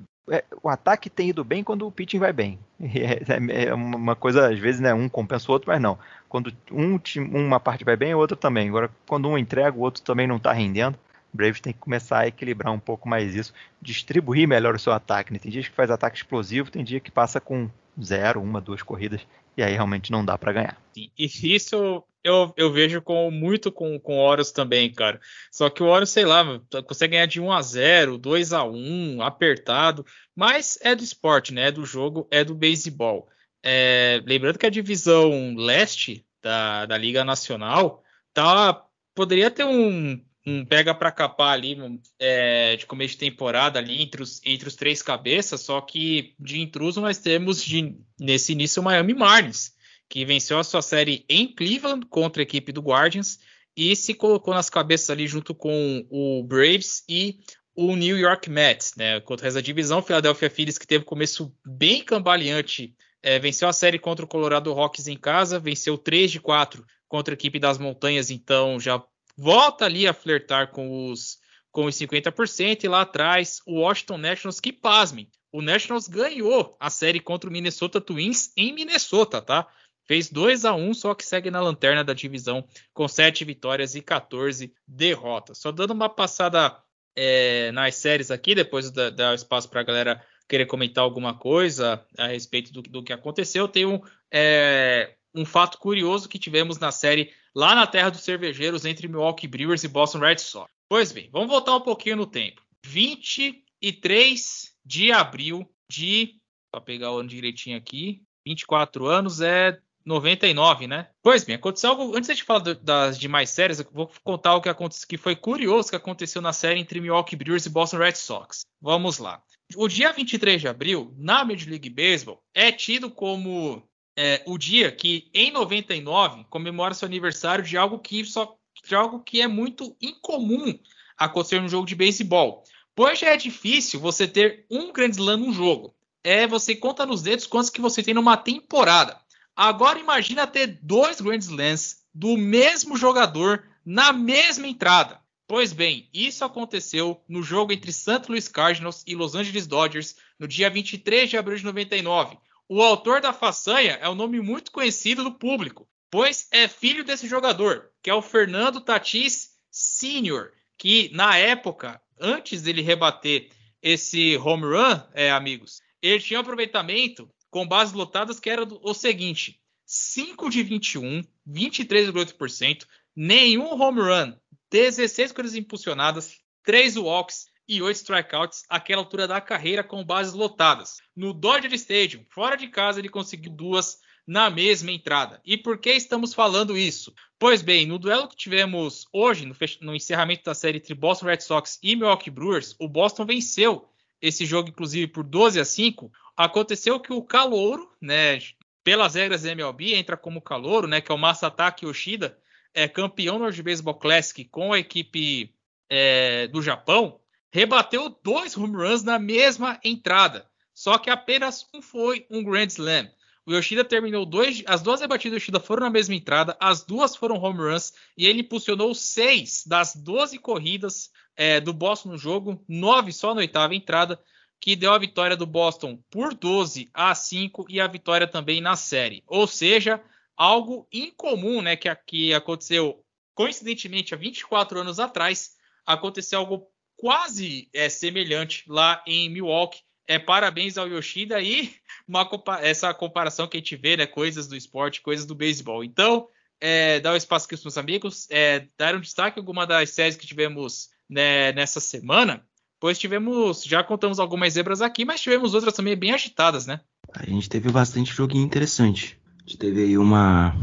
o ataque tem ido bem quando o pitching vai bem. É, é, uma coisa, às vezes, né, um compensa o outro, mas não. Quando um, uma parte vai bem, o outro também. Agora, quando um entrega, o outro também não está rendendo. O Braves tem que começar a equilibrar um pouco mais isso, distribuir melhor o seu ataque. Né? Tem dias que faz ataque explosivo, tem dia que passa com zero, uma, duas corridas, e aí realmente não dá para ganhar. E isso eu, eu vejo com muito com, com Horus também, cara. Só que o Horus, sei lá, consegue ganhar de 1 a 0 2 a 1 apertado, mas é do esporte, né? É do jogo, é do beisebol. É, lembrando que a divisão leste da, da Liga Nacional tá, poderia ter um, um pega para capar ali é, de começo de temporada ali entre os, entre os três cabeças, só que de intruso nós temos de, nesse início o Miami Marlins, que venceu a sua série em Cleveland contra a equipe do Guardians e se colocou nas cabeças ali junto com o Braves e o New York Mets, né? Contra essa divisão, Philadelphia Phillies que teve começo bem cambaleante, é, venceu a série contra o Colorado Rockies em casa, venceu 3 de 4 contra a equipe das montanhas, então já volta ali a flertar com os com os 50% e lá atrás o Washington Nationals que pasmem. O Nationals ganhou a série contra o Minnesota Twins em Minnesota, tá? Fez 2 a 1 só que segue na lanterna da divisão com 7 vitórias e 14 derrotas. Só dando uma passada é, nas séries aqui, depois da espaço para a galera querer comentar alguma coisa a respeito do, do que aconteceu. Tem um, é, um fato curioso que tivemos na série lá na terra dos cervejeiros entre Milwaukee Brewers e Boston Red Sox. Pois bem, vamos voltar um pouquinho no tempo. 23 de abril de. Para pegar o ano direitinho aqui. 24 anos é 99, né? Pois bem, aconteceu algo. Antes de falar das demais séries, eu vou contar o que aconteceu, que foi curioso que aconteceu na série entre Milwaukee Brewers e Boston Red Sox. Vamos lá. O dia 23 de abril, na Major League Baseball, é tido como é, o dia que, em 99, comemora seu aniversário de algo que só de algo que é muito incomum acontecer no jogo de beisebol. Pois já é difícil você ter um Grand Slam num jogo. É você conta nos dedos quantos que você tem numa temporada. Agora imagina ter dois Grand Slams do mesmo jogador na mesma entrada. Pois bem, isso aconteceu no jogo entre St. Louis Cardinals e Los Angeles Dodgers no dia 23 de abril de 99. O autor da façanha é um nome muito conhecido do público, pois é filho desse jogador, que é o Fernando Tatis Sr., que na época, antes dele rebater esse home run, é, amigos, ele tinha um aproveitamento com bases lotadas que era o seguinte: 5 de 21, 23,8%, nenhum home run, 16 corridas impulsionadas, 3 walks e 8 strikeouts àquela altura da carreira com bases lotadas. No Dodger Stadium, fora de casa, ele conseguiu duas na mesma entrada. E por que estamos falando isso? Pois bem, no duelo que tivemos hoje, no, no encerramento da série entre Boston Red Sox e Milwaukee Brewers, o Boston venceu esse jogo, inclusive, por 12 a 5. Aconteceu que o Calouro, né, pelas regras da MLB, entra como Calouro, né, que é o Masataki Yoshida, é campeão World Baseball Classic com a equipe é, do Japão, rebateu dois home runs na mesma entrada. Só que apenas um foi um Grand Slam. O Yoshida terminou dois. As duas rebatidas do Yoshida foram na mesma entrada, as duas foram home runs e ele impulsionou seis das 12 corridas é, do Boston no jogo, nove só na oitava entrada, que deu a vitória do Boston por 12 a 5 e a vitória também na série. Ou seja, algo incomum, né, que, que aconteceu coincidentemente há 24 anos atrás, aconteceu algo quase é, semelhante lá em Milwaukee. É, parabéns ao Yoshida e uma, essa comparação que a gente vê, né, coisas do esporte, coisas do beisebol. Então, é, o um espaço aqui para os meus amigos, é, dar um destaque alguma das séries que tivemos né, nessa semana, pois tivemos, já contamos algumas zebras aqui, mas tivemos outras também bem agitadas, né? A gente teve bastante joguinho interessante. A gente teve aí uma.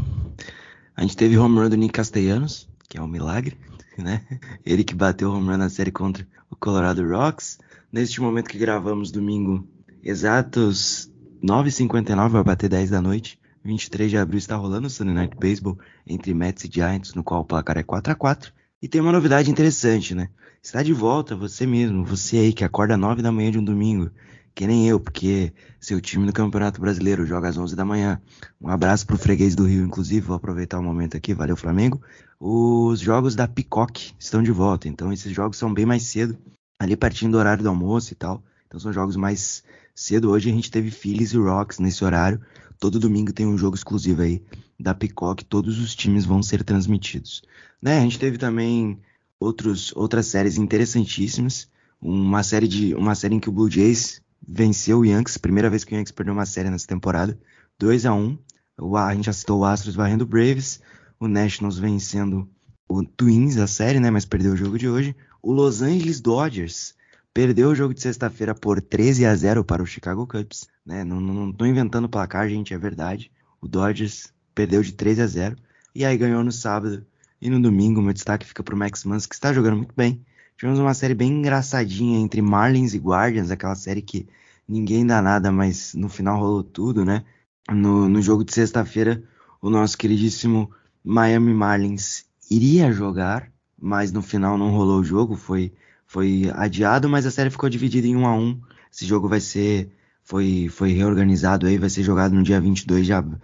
A gente teve home run do Nick Castellanos, que é um milagre, né? Ele que bateu o home run na série contra o Colorado Rocks. Neste momento que gravamos domingo, exatos 9h59, vai bater 10 da noite. 23 de abril está rolando o Sunday Night Baseball entre Mets e Giants, no qual o placar é 4 a 4 E tem uma novidade interessante, né? Está de volta você mesmo, você aí que acorda 9 da manhã de um domingo que nem eu, porque seu time no Campeonato Brasileiro joga às 11 da manhã. Um abraço pro freguês do Rio, inclusive, vou aproveitar o momento aqui, valeu Flamengo. Os jogos da Peacock estão de volta, então esses jogos são bem mais cedo, ali partindo do horário do almoço e tal. Então são jogos mais cedo. Hoje a gente teve Phillies e Rocks nesse horário. Todo domingo tem um jogo exclusivo aí da Peacock, todos os times vão ser transmitidos. Né? A gente teve também outros, outras séries interessantíssimas. Uma série de uma série em que o Blue Jays venceu o Yankees, primeira vez que o Yankees perdeu uma série nessa temporada, 2 a 1 o, A gente já citou o Astros varrendo o Braves, o Nationals vencendo o Twins, a série, né, mas perdeu o jogo de hoje. O Los Angeles Dodgers perdeu o jogo de sexta-feira por 13 a 0 para o Chicago Cubs, né? Não, não, não tô inventando placar, gente, é verdade. O Dodgers perdeu de 13 a 0 e aí ganhou no sábado e no domingo. Meu destaque fica para o Max Muncy, que está jogando muito bem. Tivemos uma série bem engraçadinha entre Marlins e Guardians, aquela série que ninguém dá nada, mas no final rolou tudo, né? No, no jogo de sexta-feira, o nosso queridíssimo Miami Marlins iria jogar, mas no final não rolou o jogo, foi, foi adiado, mas a série ficou dividida em 1 a 1 Esse jogo vai ser. Foi, foi reorganizado aí, vai ser jogado no dia 22 de abril.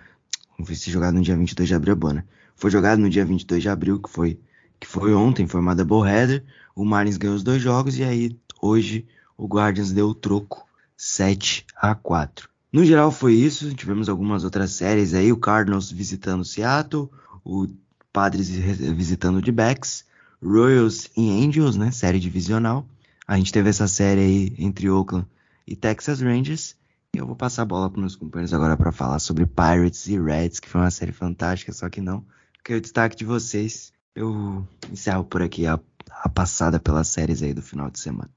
Vai ser jogado no dia 22 de abril, é né? Foi jogado no dia 22 de abril, que foi, que foi ontem, foi uma doubleheader. O Marlins ganhou os dois jogos e aí hoje o Guardians deu o troco 7 a 4. No geral foi isso, tivemos algumas outras séries aí, o Cardinals visitando Seattle, o Padres visitando o D-Backs, Royals e Angels, né, série divisional. A gente teve essa série aí entre Oakland e Texas Rangers. E eu vou passar a bola para meus companheiros agora para falar sobre Pirates e Reds, que foi uma série fantástica, só que não. Porque o destaque de vocês, eu encerro por aqui a a passada pelas séries aí do final de semana.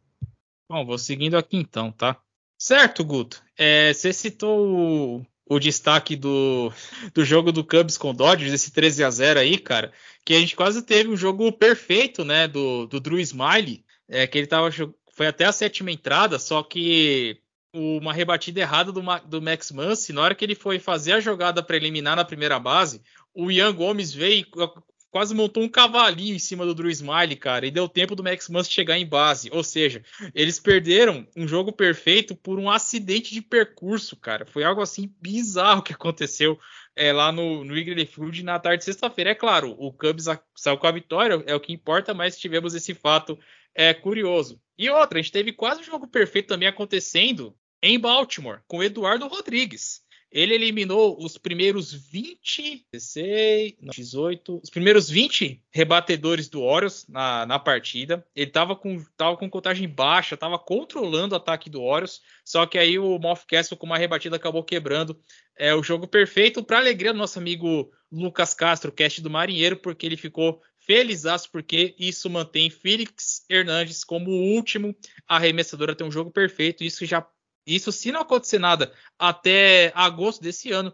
Bom, vou seguindo aqui então, tá? Certo, Guto. É, você citou o, o, destaque do, do jogo do Cubs com Dodgers, esse 13 a 0 aí, cara, que a gente quase teve um jogo perfeito, né, do, do Drew Smiley, é, que ele tava foi até a sétima entrada, só que uma rebatida errada do, do Max Muncy, na hora que ele foi fazer a jogada para eliminar na primeira base, o Ian Gomes veio quase montou um cavalinho em cima do Drew Smiley, cara, e deu tempo do Max Muncy chegar em base. Ou seja, eles perderam um jogo perfeito por um acidente de percurso, cara. Foi algo assim bizarro que aconteceu é, lá no, no Wrigley Field na tarde de sexta-feira. É claro, o Cubs saiu com a vitória, é o que importa, mas tivemos esse fato é, curioso. E outra, a gente teve quase um jogo perfeito também acontecendo em Baltimore, com Eduardo Rodrigues. Ele eliminou os primeiros 20, 16, 18, os primeiros 20 rebatedores do Orioles na, na partida. Ele estava com, tava com contagem baixa, estava controlando o ataque do Orioles, só que aí o Moff Castle com uma rebatida acabou quebrando é, o jogo perfeito para alegria do nosso amigo Lucas Castro, cast do Marinheiro, porque ele ficou feliz porque isso mantém Felix Hernandes como o último arremessador a ter um jogo perfeito. Isso já isso, se não acontecer nada até agosto desse ano,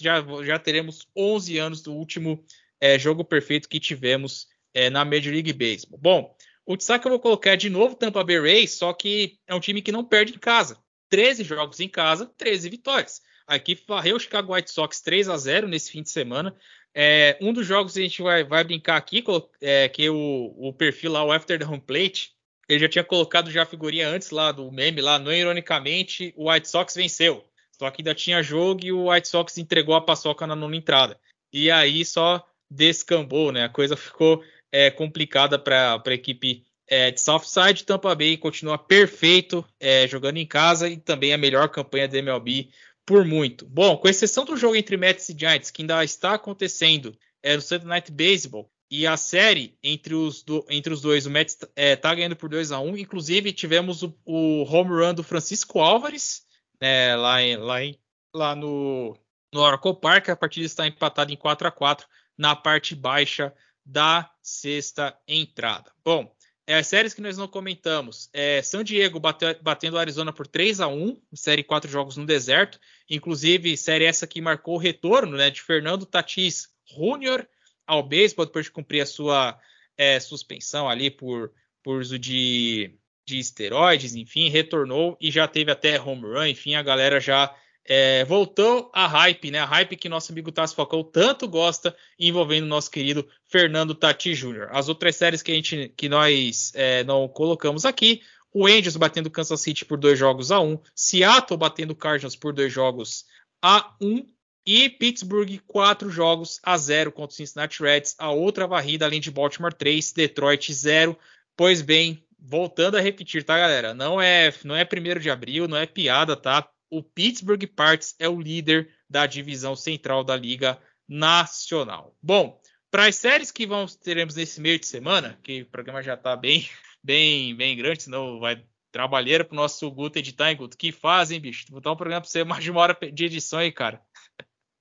já, já teremos 11 anos do último é, jogo perfeito que tivemos é, na Major League Baseball. Bom, o destaque eu vou colocar é de novo Tampa Bay Rays, só que é um time que não perde em casa. 13 jogos em casa, 13 vitórias. A equipe varreu o Chicago White Sox 3 a 0 nesse fim de semana. É, um dos jogos que a gente vai, vai brincar aqui, é, que o, o perfil lá, o After the Home Plate, ele já tinha colocado já a figurinha antes lá do meme lá, não ironicamente, o White Sox venceu. Só que ainda tinha jogo e o White Sox entregou a paçoca na nona entrada. E aí só descambou, né? A coisa ficou é, complicada para a equipe é, de Southside. Tampa Bay continua perfeito é, jogando em casa e também a melhor campanha da MLB por muito. Bom, com exceção do jogo entre Mets e Giants, que ainda está acontecendo é, no Sunday Night Baseball, e a série entre os, do, entre os dois, o Mets é, tá ganhando por 2 a 1 um. Inclusive, tivemos o, o, home run do Francisco Álvares né, lá, em, lá, em, lá no, no Oracle Park. A partida está empatada em 4 a 4 na parte baixa da sexta entrada. Bom, é, as séries que nós não comentamos. É, San Diego bate, batendo o Arizona por 3 a 1 série 4 jogos no deserto. Inclusive, série essa que marcou o retorno né, de Fernando Tatis Jr., ao beisebol depois de cumprir a sua é, suspensão ali por, por uso de, de esteroides, enfim, retornou e já teve até home run, enfim, a galera já é, voltou a hype, né? A hype que nosso amigo Tassi Falcão tanto gosta, envolvendo nosso querido Fernando Tati Jr. As outras séries que, a gente, que nós é, não colocamos aqui, o Angels batendo Kansas City por dois jogos a um, Seattle batendo Cardinals por dois jogos a um, e Pittsburgh, 4 jogos a 0 contra o Cincinnati Reds. A outra varrida, além de Baltimore 3, Detroit 0. Pois bem, voltando a repetir, tá, galera? Não é, não é primeiro de abril, não é piada, tá? O Pittsburgh Pirates é o líder da divisão central da Liga Nacional. Bom, para as séries que vamos teremos nesse meio de semana, que o programa já está bem, bem, bem grande, senão vai trabalheira pro nosso Guto editar, hein, Guto? Que fazem, bicho? Vou botar um programa para você mais de uma hora de edição aí, cara.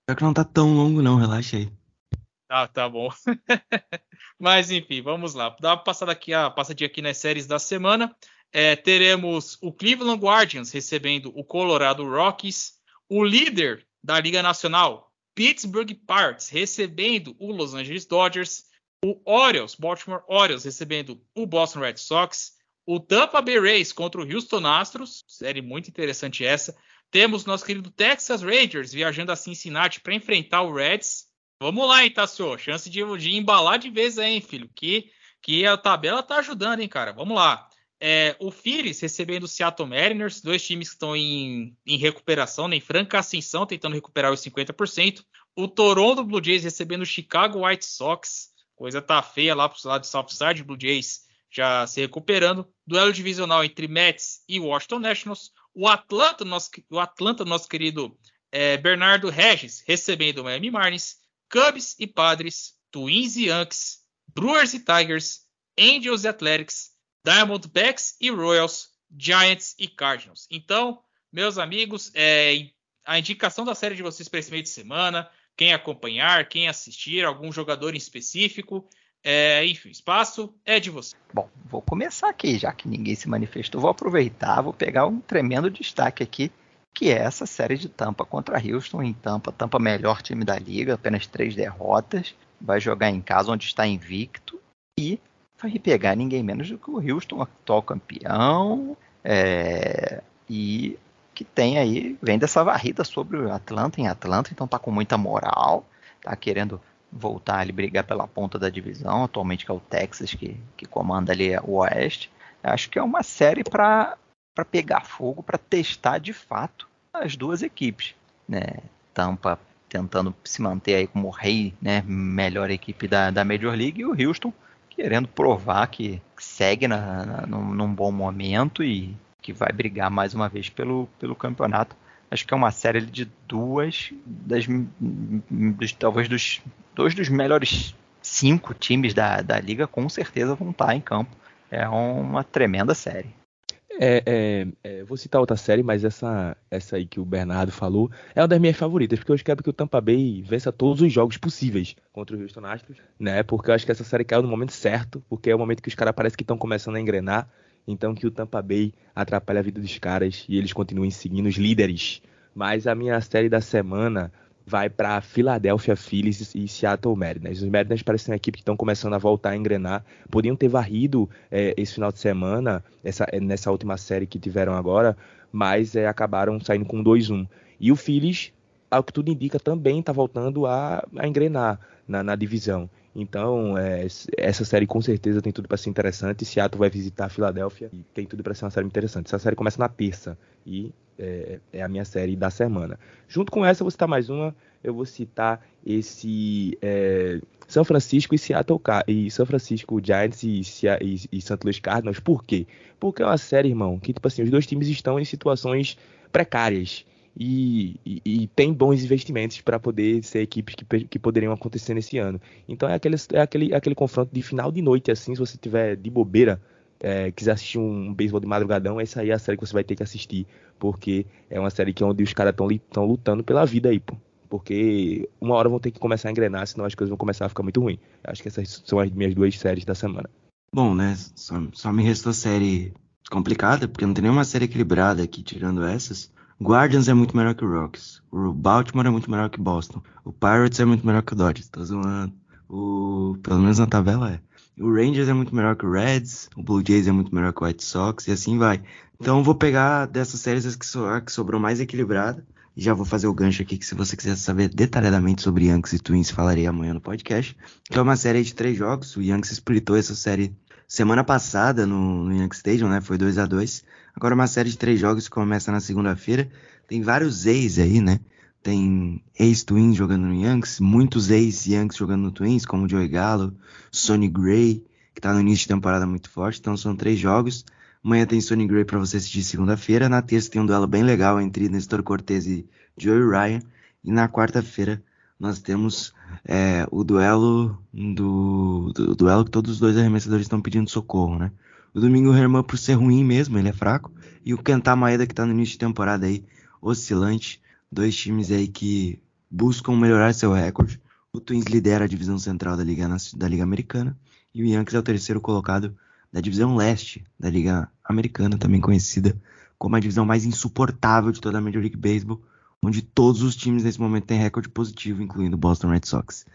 Pior que não tá tão longo não, relaxa aí. Ah, tá bom. Mas enfim, vamos lá. Dá uma passada aqui, a passadinha aqui nas séries da semana. É, teremos o Cleveland Guardians recebendo o Colorado Rockies, o líder da Liga Nacional, Pittsburgh Pirates, recebendo o Los Angeles Dodgers, o Orioles, Baltimore Orioles, recebendo o Boston Red Sox, o Tampa Bay Rays contra o Houston Astros, série muito interessante essa, temos nosso querido Texas Rangers viajando a Cincinnati para enfrentar o Reds. Vamos lá, hein, Tassio? Chance de, de embalar de vez hein, filho? Que, que a tabela tá ajudando, hein, cara? Vamos lá. É, o Phillies recebendo o Seattle Mariners, dois times que estão em, em recuperação, né, em franca ascensão, tentando recuperar os 50%. O Toronto Blue Jays recebendo o Chicago White Sox. Coisa tá feia lá pro lado do Southside, Blue Jays já se recuperando. Duelo divisional entre Mets e Washington Nationals. O Atlanta, nosso, o Atlanta, nosso querido é, Bernardo Regis, recebendo o Miami Marlins, Cubs e Padres, Twins e Yankees, Brewers e Tigers, Angels e Athletics, Diamondbacks e Royals, Giants e Cardinals. Então, meus amigos, é, a indicação da série de vocês para esse meio de semana, quem acompanhar, quem assistir, algum jogador em específico, é, enfim, espaço é de você. Bom, vou começar aqui, já que ninguém se manifestou. Vou aproveitar, vou pegar um tremendo destaque aqui, que é essa série de Tampa contra Houston em Tampa. Tampa, melhor time da liga, apenas três derrotas. Vai jogar em casa, onde está invicto. E vai pegar ninguém menos do que o Houston, atual campeão. É, e que tem aí, vem dessa varrida sobre o Atlanta em Atlanta, então tá com muita moral, tá querendo voltar ali brigar pela ponta da divisão, atualmente que é o Texas que, que comanda ali o Oeste. Acho que é uma série para pegar fogo, para testar de fato as duas equipes. Né? Tampa tentando se manter aí como rei, né, melhor equipe da, da Major League, e o Houston querendo provar que segue na, na, num, num bom momento e que vai brigar mais uma vez pelo, pelo campeonato. Acho que é uma série de duas das dos, talvez dos dois dos melhores cinco times da, da liga com certeza vão estar em campo. É uma tremenda série. É, é, é, vou citar outra série, mas essa, essa aí que o Bernardo falou é uma das minhas favoritas, porque eu quero que o Tampa Bay vença todos os jogos possíveis contra o Houston Astros, né? Porque eu acho que essa série caiu no momento certo, porque é o momento que os caras parecem que estão começando a engrenar, então que o Tampa Bay atrapalhe a vida dos caras e eles continuem seguindo os líderes. Mas a minha série da semana vai para Philadelphia Phillies e Seattle Mariners. Os Mariners parecem uma equipe que estão começando a voltar a engrenar. Podiam ter varrido é, esse final de semana, essa, é, nessa última série que tiveram agora, mas é, acabaram saindo com 2-1. E o Phillies, ao que tudo indica, também está voltando a, a engrenar na, na divisão. Então, é, essa série com certeza tem tudo para ser interessante. Seattle vai visitar a Filadélfia e tem tudo para ser uma série interessante. Essa série começa na terça e é, é, a minha série da semana. Junto com essa, eu vou citar mais uma. Eu vou citar esse é, São Francisco e Seattle e São Francisco Giants e, e, e St. Louis Cardinals. Por quê? Porque é uma série, irmão, que tipo assim, os dois times estão em situações precárias e, e, e tem bons investimentos para poder ser equipes que, que poderiam acontecer nesse ano. Então é aquele, é aquele, aquele confronto de final de noite, assim, se você tiver de bobeira, é, quiser assistir um beisebol de madrugadão, essa aí é a série que você vai ter que assistir, porque é uma série que é onde os caras estão lutando pela vida aí, pô. Porque uma hora vão ter que começar a engrenar, senão as coisas vão começar a ficar muito ruim. Acho que essas são as minhas duas séries da semana. Bom, né? Só, só me restou série complicada, porque não tem nenhuma série equilibrada aqui, tirando essas. Guardians é muito melhor que o Rocks. O Baltimore é muito melhor que Boston. O Pirates é muito melhor que o Dodgers. Tô zoando. O... Pelo menos na tabela é. O Rangers é muito melhor que o Reds. O Blue Jays é muito melhor que o White Sox. E assim vai. Então vou pegar dessas séries as que, so... a que sobrou mais equilibrada. E já vou fazer o gancho aqui que se você quiser saber detalhadamente sobre Yankees e Twins, falarei amanhã no podcast. Que é uma série de três jogos. O Yankees splitou essa série semana passada no, no Yankee Stadium, né? Foi 2 a 2 Agora uma série de três jogos que começa na segunda-feira. Tem vários ex aí, né? Tem ex-Twins jogando no Yankees, muitos ex-Yankees jogando no Twins, como Joey Gallo, Sonny Gray, que tá no início de temporada muito forte. Então são três jogos. Amanhã tem Sonny Gray para você assistir segunda-feira. Na terça tem um duelo bem legal entre Nestor Cortez e Joey Ryan. E na quarta-feira nós temos é, o duelo do, do, duelo que todos os dois arremessadores estão pedindo socorro, né? O Domingo Herman por ser ruim mesmo, ele é fraco. E o Kenta Maeda que tá no início de temporada aí, oscilante. Dois times aí que buscam melhorar seu recorde. O Twins lidera a divisão central da Liga, da Liga Americana. E o Yankees é o terceiro colocado da divisão leste da Liga Americana, também conhecida como a divisão mais insuportável de toda a Major League Baseball, onde todos os times nesse momento têm recorde positivo, incluindo o Boston Red Sox.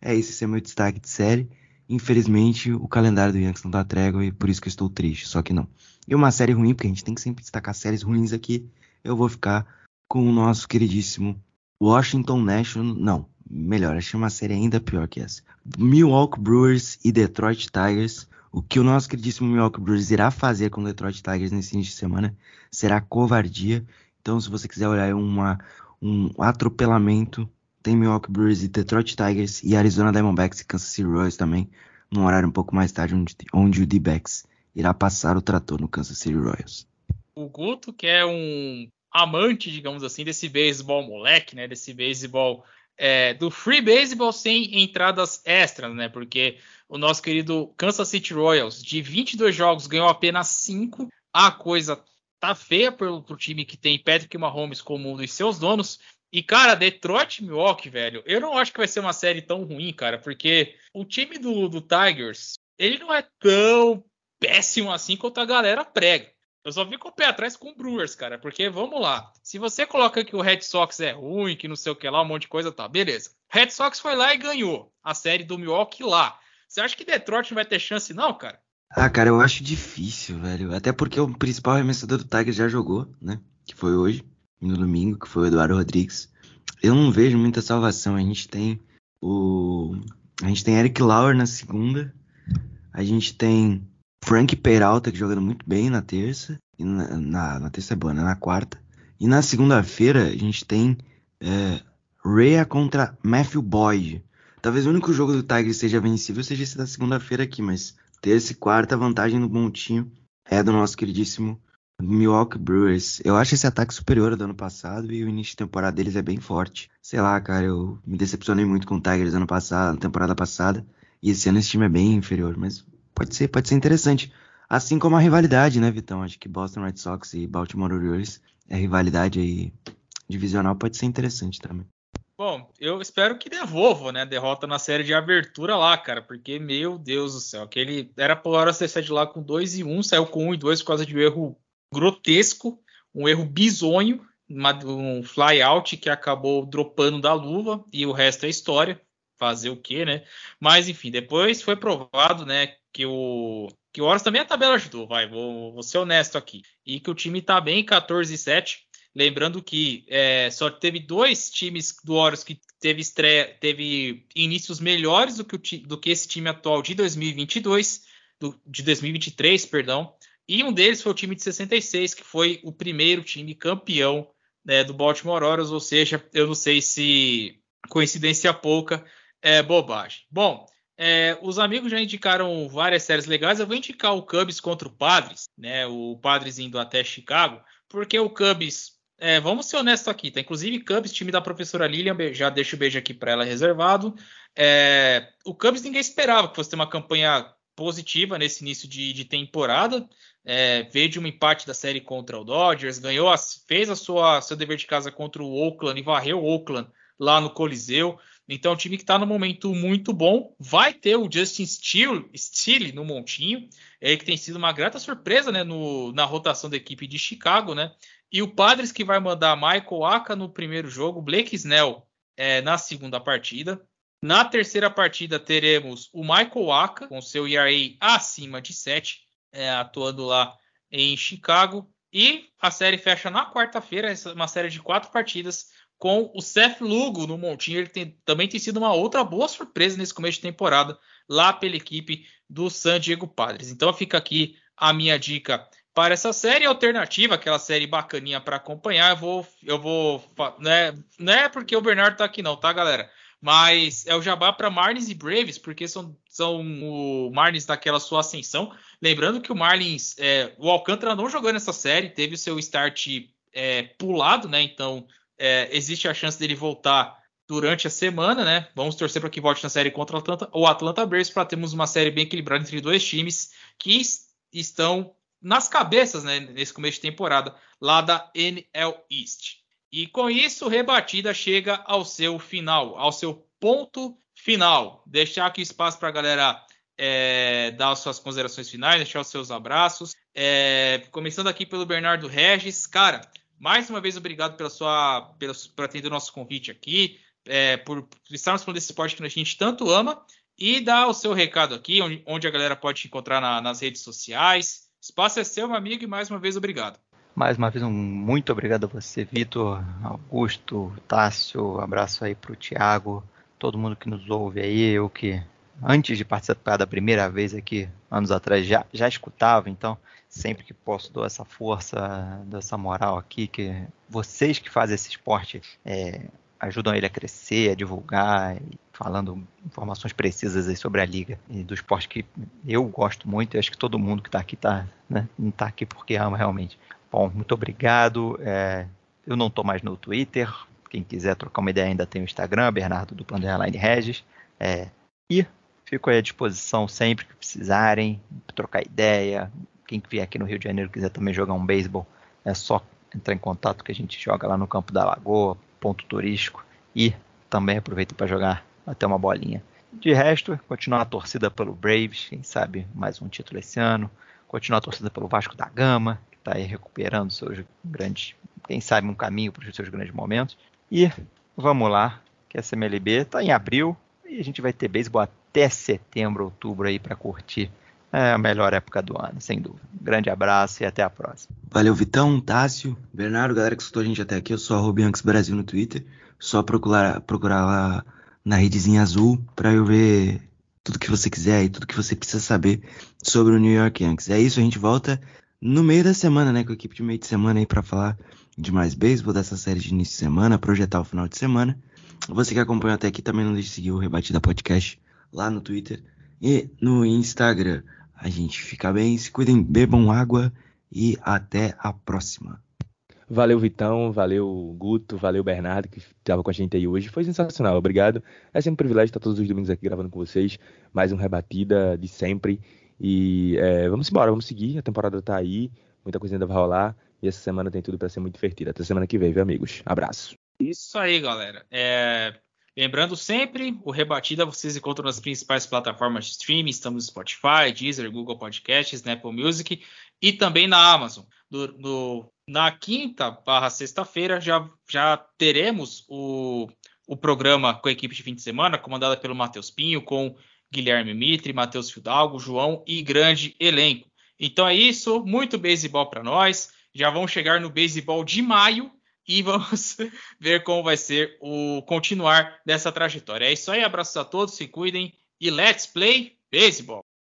É esse, é meu destaque de série. Infelizmente, o calendário do Yankees não dá trégua e por isso que eu estou triste, só que não. E uma série ruim, porque a gente tem que sempre destacar séries ruins aqui, eu vou ficar com o nosso queridíssimo Washington National. Não, melhor, achei uma série ainda pior que essa. Milwaukee Brewers e Detroit Tigers. O que o nosso queridíssimo Milwaukee Brewers irá fazer com o Detroit Tigers nesse início de semana será covardia. Então, se você quiser olhar uma, um atropelamento tem Milwaukee Brewers e Detroit Tigers e Arizona Diamondbacks e Kansas City Royals também, num horário um pouco mais tarde, onde, onde o D-Backs irá passar o trator no Kansas City Royals. O Guto, que é um amante, digamos assim, desse beisebol moleque, né? Desse beisebol é, do free baseball sem entradas extras, né? Porque o nosso querido Kansas City Royals, de 22 jogos, ganhou apenas 5. A coisa tá feia pro, pro time que tem Patrick Mahomes como um dos seus donos. E, cara, Detroit Milwaukee, velho, eu não acho que vai ser uma série tão ruim, cara, porque o time do, do Tigers, ele não é tão péssimo assim quanto a galera prega. Eu só fico o pé atrás com o Brewers, cara, porque vamos lá. Se você coloca que o Red Sox é ruim, que não sei o que lá, um monte de coisa, tá, beleza. Red Sox foi lá e ganhou a série do Milwaukee lá. Você acha que Detroit vai ter chance, não, cara? Ah, cara, eu acho difícil, velho. Até porque o principal arremessador do Tigers já jogou, né? Que foi hoje no domingo, que foi o Eduardo Rodrigues. Eu não vejo muita salvação. A gente tem O... A gente tem Eric Lauer na segunda. A gente tem Frank Peralta, que jogando muito bem na terça. E na, na, na terça é boa, né? Na quarta. E na segunda-feira a gente tem é, Rhea contra Matthew Boyd. Talvez o único jogo do Tigers seja vencível seja esse da segunda-feira aqui, mas terça e quarta a vantagem no montinho é do nosso queridíssimo Milwaukee Brewers. Eu acho esse ataque superior ao do ano passado e o início de temporada deles é bem forte. Sei lá, cara, eu me decepcionei muito com o Tigers ano passado, na temporada passada, e esse ano esse time é bem inferior, mas pode ser, pode ser interessante. Assim como a rivalidade, né, Vitão? Acho que Boston Red Sox e Baltimore Orioles, a rivalidade aí divisional pode ser interessante também. Bom, eu espero que devolva, né? Derrota na série de abertura lá, cara, porque, meu Deus do céu, aquele era hora ser de lá com 2 e 1, um, saiu com 1 um e 2 por causa de um erro grotesco, um erro bizonho, uma, um fly out que acabou dropando da luva e o resto é história. Fazer o quê, né? Mas enfim, depois foi provado, né, que o que o Horus também a tabela ajudou, vai, vou, vou ser honesto aqui. E que o time tá bem 14 e 7 Lembrando que é, só teve dois times do Orioles que teve estreia, teve inícios melhores do que, o, do que esse time atual de 2022, do, de 2023, perdão. E um deles foi o time de 66, que foi o primeiro time campeão né, do Baltimore Orioles, ou seja, eu não sei se coincidência pouca é bobagem. Bom, é, os amigos já indicaram várias séries legais. Eu vou indicar o Cubs contra o Padres, né? O Padres indo até Chicago, porque o Cubs é, vamos ser honestos aqui, tá? Inclusive, Cubs, time da professora Lilian, já deixo o beijo aqui para ela reservado. É, o Cubs ninguém esperava que fosse ter uma campanha positiva nesse início de, de temporada. É, veio de um empate da série contra o Dodgers, ganhou, fez a sua seu dever de casa contra o Oakland e varreu o Oakland lá no Coliseu. Então, o time que está no momento muito bom. Vai ter o Justin Steele, Steele no montinho, é, que tem sido uma grata surpresa né, no, na rotação da equipe de Chicago. Né? E o Padres que vai mandar Michael Aka no primeiro jogo, Blake Snell é, na segunda partida. Na terceira partida teremos o Michael Aka com seu ERA acima de 7, é, atuando lá em Chicago. E a série fecha na quarta-feira, uma série de quatro partidas com o Seth Lugo no montinho. Ele tem, também tem sido uma outra boa surpresa nesse começo de temporada lá pela equipe do San Diego Padres. Então fica aqui a minha dica para essa série alternativa, aquela série bacaninha para acompanhar, eu vou, eu vou, né, não é porque o Bernardo tá aqui não, tá, galera? Mas é o jabá para Marlins e Braves, porque são, são o Marlins daquela sua ascensão. Lembrando que o Marlins, é, o Alcântara não jogou nessa série, teve o seu start é, pulado, né? Então é, existe a chance dele voltar durante a semana, né? Vamos torcer para que volte na série contra o Atlanta, o Atlanta Braves para termos uma série bem equilibrada entre dois times que estão nas cabeças né, nesse começo de temporada lá da NL East. E com isso, rebatida chega ao seu final, ao seu ponto final. Deixar aqui espaço para a galera é, dar as suas considerações finais, deixar os seus abraços. É, começando aqui pelo Bernardo Regis. Cara, mais uma vez obrigado pela sua, pela, por atender o nosso convite aqui, é, por estarmos falando desse esporte que a gente tanto ama. E dar o seu recado aqui, onde, onde a galera pode te encontrar na, nas redes sociais, Espaço é seu, meu amigo, e mais uma vez obrigado. Mais uma vez, um muito obrigado a você, Vitor, Augusto, Tássio. Abraço aí para o Thiago, todo mundo que nos ouve aí. Eu que, antes de participar da primeira vez aqui, anos atrás, já, já escutava, então sempre que posso dou essa força, dou essa moral aqui, que vocês que fazem esse esporte é, ajudam ele a crescer, a divulgar, falando informações precisas sobre a liga e do esporte que eu gosto muito e acho que todo mundo que está aqui tá, né, não está aqui porque ama realmente. Bom, muito obrigado. É, eu não estou mais no Twitter. Quem quiser trocar uma ideia ainda tem o Instagram, Bernardo do Underline Regis. É, e fico à disposição sempre que precisarem, trocar ideia. Quem vier aqui no Rio de Janeiro quiser também jogar um beisebol, é só entrar em contato que a gente joga lá no Campo da Lagoa, ponto turístico. E também aproveita para jogar até uma bolinha. De resto, continuar a torcida pelo Braves, quem sabe mais um título esse ano. Continuar a torcida pelo Vasco da Gama, que está aí recuperando seus grandes, quem sabe um caminho para os seus grandes momentos. E vamos lá, que a CMLB está em abril e a gente vai ter beisebol até setembro, outubro aí para curtir é a melhor época do ano, sem dúvida. Um grande abraço e até a próxima. Valeu, Vitão, Tássio, Bernardo, galera que escutou a gente até aqui. Eu sou a Rubianx Brasil no Twitter. Só procurar, procurar lá na redezinha azul para eu ver tudo que você quiser e tudo que você precisa saber sobre o New York Yankees. É isso, a gente volta no meio da semana, né, com a equipe de meio de semana aí para falar de mais beisebol dessa série de início de semana, projetar o final de semana. Você que acompanha até aqui também não deixe de seguir o Rebatida Podcast lá no Twitter e no Instagram. A gente fica bem, se cuidem, bebam água e até a próxima. Valeu, Vitão, valeu, Guto, valeu, Bernardo, que estava com a gente aí hoje. Foi sensacional, obrigado. É sempre um privilégio estar todos os domingos aqui gravando com vocês. Mais um Rebatida de sempre. E é, vamos embora, vamos seguir. A temporada tá aí, muita coisa ainda vai rolar. E essa semana tem tudo para ser muito divertida. Até semana que vem, viu, amigos? Abraço. Isso aí, galera. É, Lembrando sempre, o Rebatida vocês encontram nas principais plataformas de streaming. Estamos no Spotify, Deezer, Google Podcasts, Apple Music e também na Amazon. Do, na quinta barra sexta-feira já, já teremos o, o programa com a equipe de fim de semana, comandada pelo Matheus Pinho, com Guilherme Mitre, Matheus Fidalgo, João e grande elenco. Então é isso, muito beisebol para nós. Já vão chegar no beisebol de maio, e vamos ver como vai ser o continuar dessa trajetória. É isso aí, abraços a todos, se cuidem e let's play baseball!